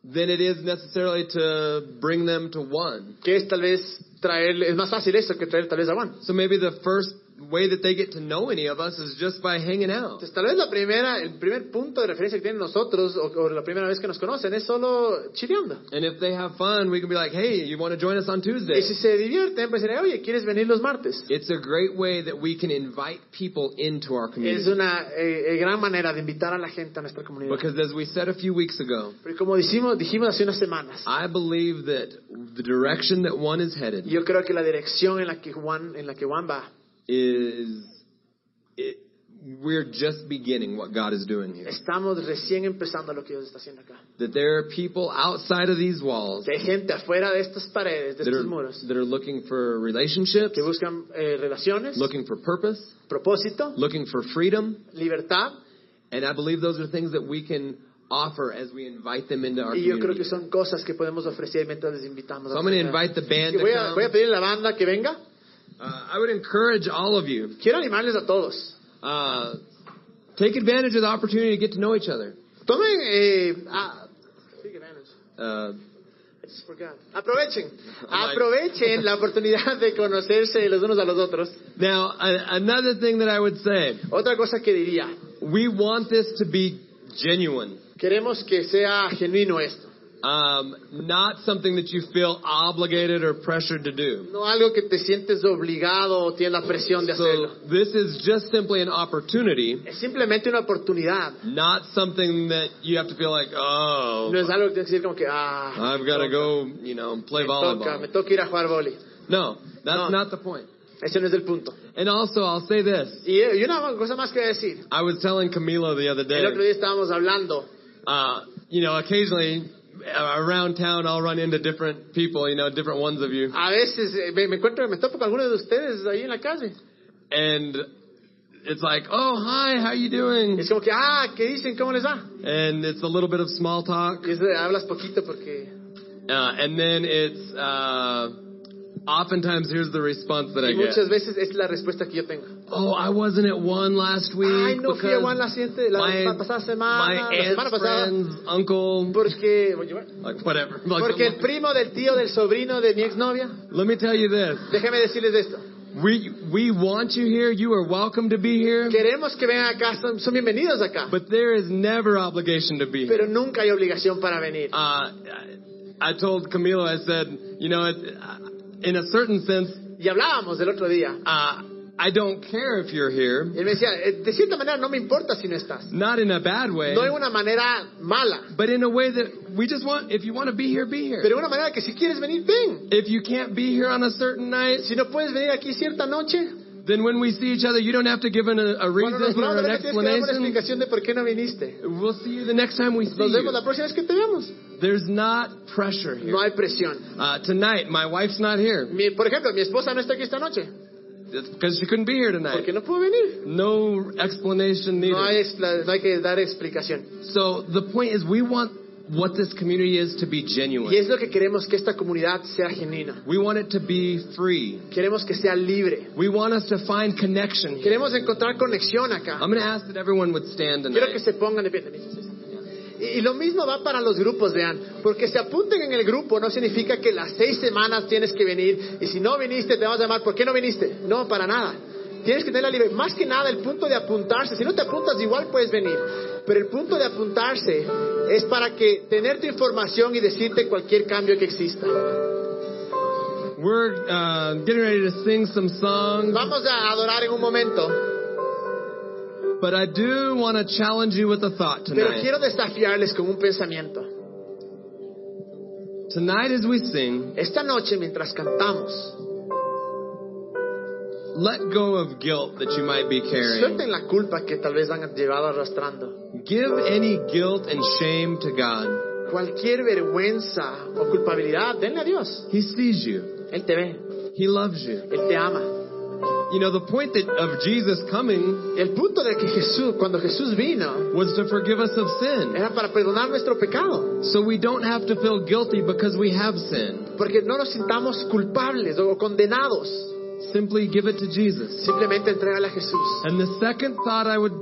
than it is necessarily to bring them to One. que es tal vez traerle, es más fácil eso que traer tal vez a Juan. So maybe the first way that they get to know any of us is just by hanging out. Entonces, tal vez la primera, el primer punto de referencia que tienen nosotros, o, o la primera vez que nos conocen, es solo chileando. And if they have fun, we can be like, hey, you want to join us on Tuesday? Y si se divierten, pues diré, oye, ¿quieres venir los martes? It's a great way that we can invite people into our community. Es una eh, eh, gran manera de invitar a la gente a nuestra comunidad. Because as we said a few weeks ago, Porque como dijimos, dijimos hace unas semanas, I believe that the direction that One is headed yo creo que la dirección en la que One, en la que One va, is it, we're just beginning what God is doing here. estamos recién empezando lo que Dios está haciendo acá. That there are people outside of these walls hay gente afuera de estas paredes, de that estos are, muros, that are looking for relationships, que buscan eh, relaciones, looking for purpose, propósito, looking for freedom, libertad, and I believe those are things that we can offer as we invite them into our y yo creo community. que son cosas que podemos ofrecer mientras les invitamos. So a I'm going to invite the band to voy, a, come. voy a pedirle a la banda que venga. Uh, I would encourage all of you Quiero animarles a todos. uh, take advantage of the opportunity to get to know each other. Tomen, eh, ah, take advantage. Uh, I just forgot. Aprovechen, like- aprovechen la oportunidad de conocerse los unos a los otros. now, another thing that I would say, Otra cosa que diría, we want this to be genuine, queremos que sea genuino esto, um, not something that you feel obligated or pressured to do. no algo que te sientes obligado o tienes la presión de hacerlo. This is just simply an opportunity, Es simplemente una oportunidad, not something that you have to feel like, oh, no es algo que tienes que decir como que, ah, I've got to go, you know, play me toca, me volleyball. toca ir a jugar vóley. No, that's No. not the point. Ese no es el punto. And also, I'll say this. Y, y una cosa más que decir. I was telling Camilo the other day. El otro día estábamos hablando uh, you know, occasionally around town I'll run into different people, you know, different ones of you. A veces eh, me, me encuentro, me topo con algunos de ustedes ahí en la calle. And it's like, oh, hi, how you doing? Es como que, ah, ¿qué dicen? ¿Cómo les va? And it's a little bit of small talk. Es de, hablas poquito porque... Uh, and then it's, uh, oftentimes here's the response that I Y muchas get. veces es la respuesta que yo tengo. Oh, I wasn't at One last week Ay, no fui a One la, siguiente, la my, pasada my semana, la semana aunt's pasada, friend's uncle, porque... like whatever. Like, Porque el primo del tío del sobrino de mi exnovia, let me tell you this. déjeme decirles esto. We we want you here. You are welcome to be here. Queremos que vengan acá, son, son bienvenidos acá. But there is never obligation to be here. Pero nunca hay obligación para venir. Uh, I told Camilo, I said, you know, it, in a certain sense, Y hablábamos del otro día. uh, I don't care if you're here. Él me decía, eh, de cierta manera no me importa si no estás. Not in a bad way, No en una manera mala, but in a way that we just want, if you want to be here, be here. pero en una manera que si quieres venir, ven. If you can't be here on a certain night, Si no puedes venir aquí cierta noche, then when we see each other, you don't have to give an, a reason or vemos, an no tienes que una explanation. explicación de por qué no viniste. We'll see you the next time we see Nos vemos you. la próxima vez que te veamos. There's not pressure here. No hay presión. Uh, tonight, my wife's not here Mi- por ejemplo, mi esposa no está aquí esta noche because she couldn't be here tonight. porque no pudo venir. No explanation needed. No hay, no hay que dar explicación. So the point is, we want what this community is to be Y genuine. es lo que queremos que esta comunidad sea genuina. We want it to be free. Queremos que sea libre. We want us to find connection here. Queremos encontrar conexión acá. I'm going to ask that everyone would stand Quiero que tonight. se pongan de pie. Y, y lo mismo va para los grupos, vean. Porque se apunten en el grupo no significa que las seis semanas tienes que venir. Y si no viniste, te vas a llamar. ¿Por qué no viniste? No, para nada. Tienes que tener la libertad. Más que nada, el punto de apuntarse. Si no te apuntas, igual puedes venir. Pero el punto de apuntarse es para que tener tu información y decirte cualquier cambio que exista. We're uh, getting ready to sing some songs, Vamos a adorar en un momento. But I do want to challenge you with a thought Pero tonight. quiero desafiarles con un pensamiento. Tonight, as we sing, esta noche mientras cantamos, let go of guilt that you might be carrying. suelten la culpa que tal vez han llevado arrastrando. Give any guilt and shame to God. Cualquier vergüenza o culpabilidad, denle a Dios. He sees you. Él te ve, He loves you. Él te ama. You know, the point that, of Jesus coming El punto de que Jesús, cuando Jesús vino, was to forgive us of sin. era para perdonar nuestro pecado. So we don't have to feel guilty because we have sinned. Porque no nos sintamos culpables o condenados. Simply give it to Jesus. Simplemente entregarle a Jesús. And the second thought I would,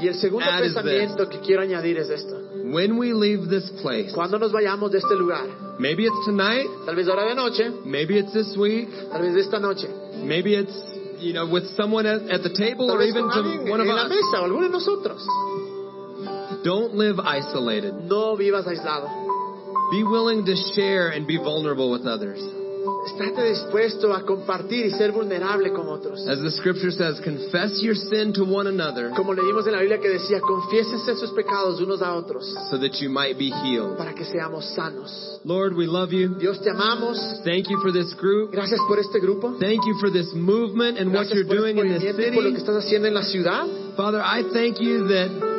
Y el segundo Add is pensamiento que quiero añadir es esto. when we leave this place, Cuando nos vayamos de este lugar, maybe it's tonight, tal vez hora de noche, maybe it's this week, tal vez esta noche, maybe it's, you know, with someone at, at the table or even to one of us. mesa alguno de nosotros. Don't live isolated. No vivas aislado. Be willing to share and be vulnerable with others. Estate dispuesto a compartir y ser vulnerable con otros. As the scripture says, confess your sin to one another Como leímos en la Biblia que decía, confiésense sus pecados unos a otros so that you might be healed. para que seamos sanos. Lord, we love you. Dios te amamos. Thank you for this group. Gracias por este grupo. Thank you for this movement and what Gracias you're por doing in this movimiento y por lo que city. estás haciendo en la ciudad. Father, I thank you that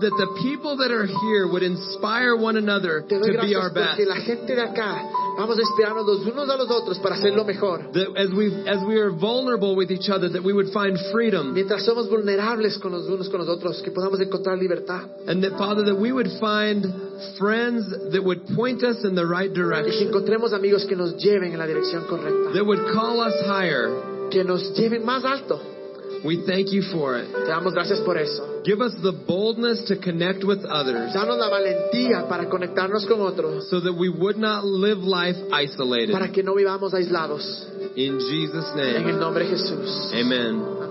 that the people that are here would inspire one another Te doy to be our gracias best. porque la gente de acá vamos a inspirarnos los unos a los otros para hacer lo mejor. That as we as we are vulnerable with each other, that we would find freedom, Mientras somos vulnerables con los unos con los otros, que podamos encontrar libertad. and that Father, that we would find friends that would point us in the right Y que direction, encontremos amigos que nos lleven en la dirección correcta. that would call us higher. Que nos lleven más alto. We thank you for it. Te damos gracias por eso. Give us the boldness to connect with others, Danos la valentía para conectarnos con otros. so that we would not live life isolated. Para que no vivamos aislados. In Jesus' name. En el nombre de Jesús. Amen.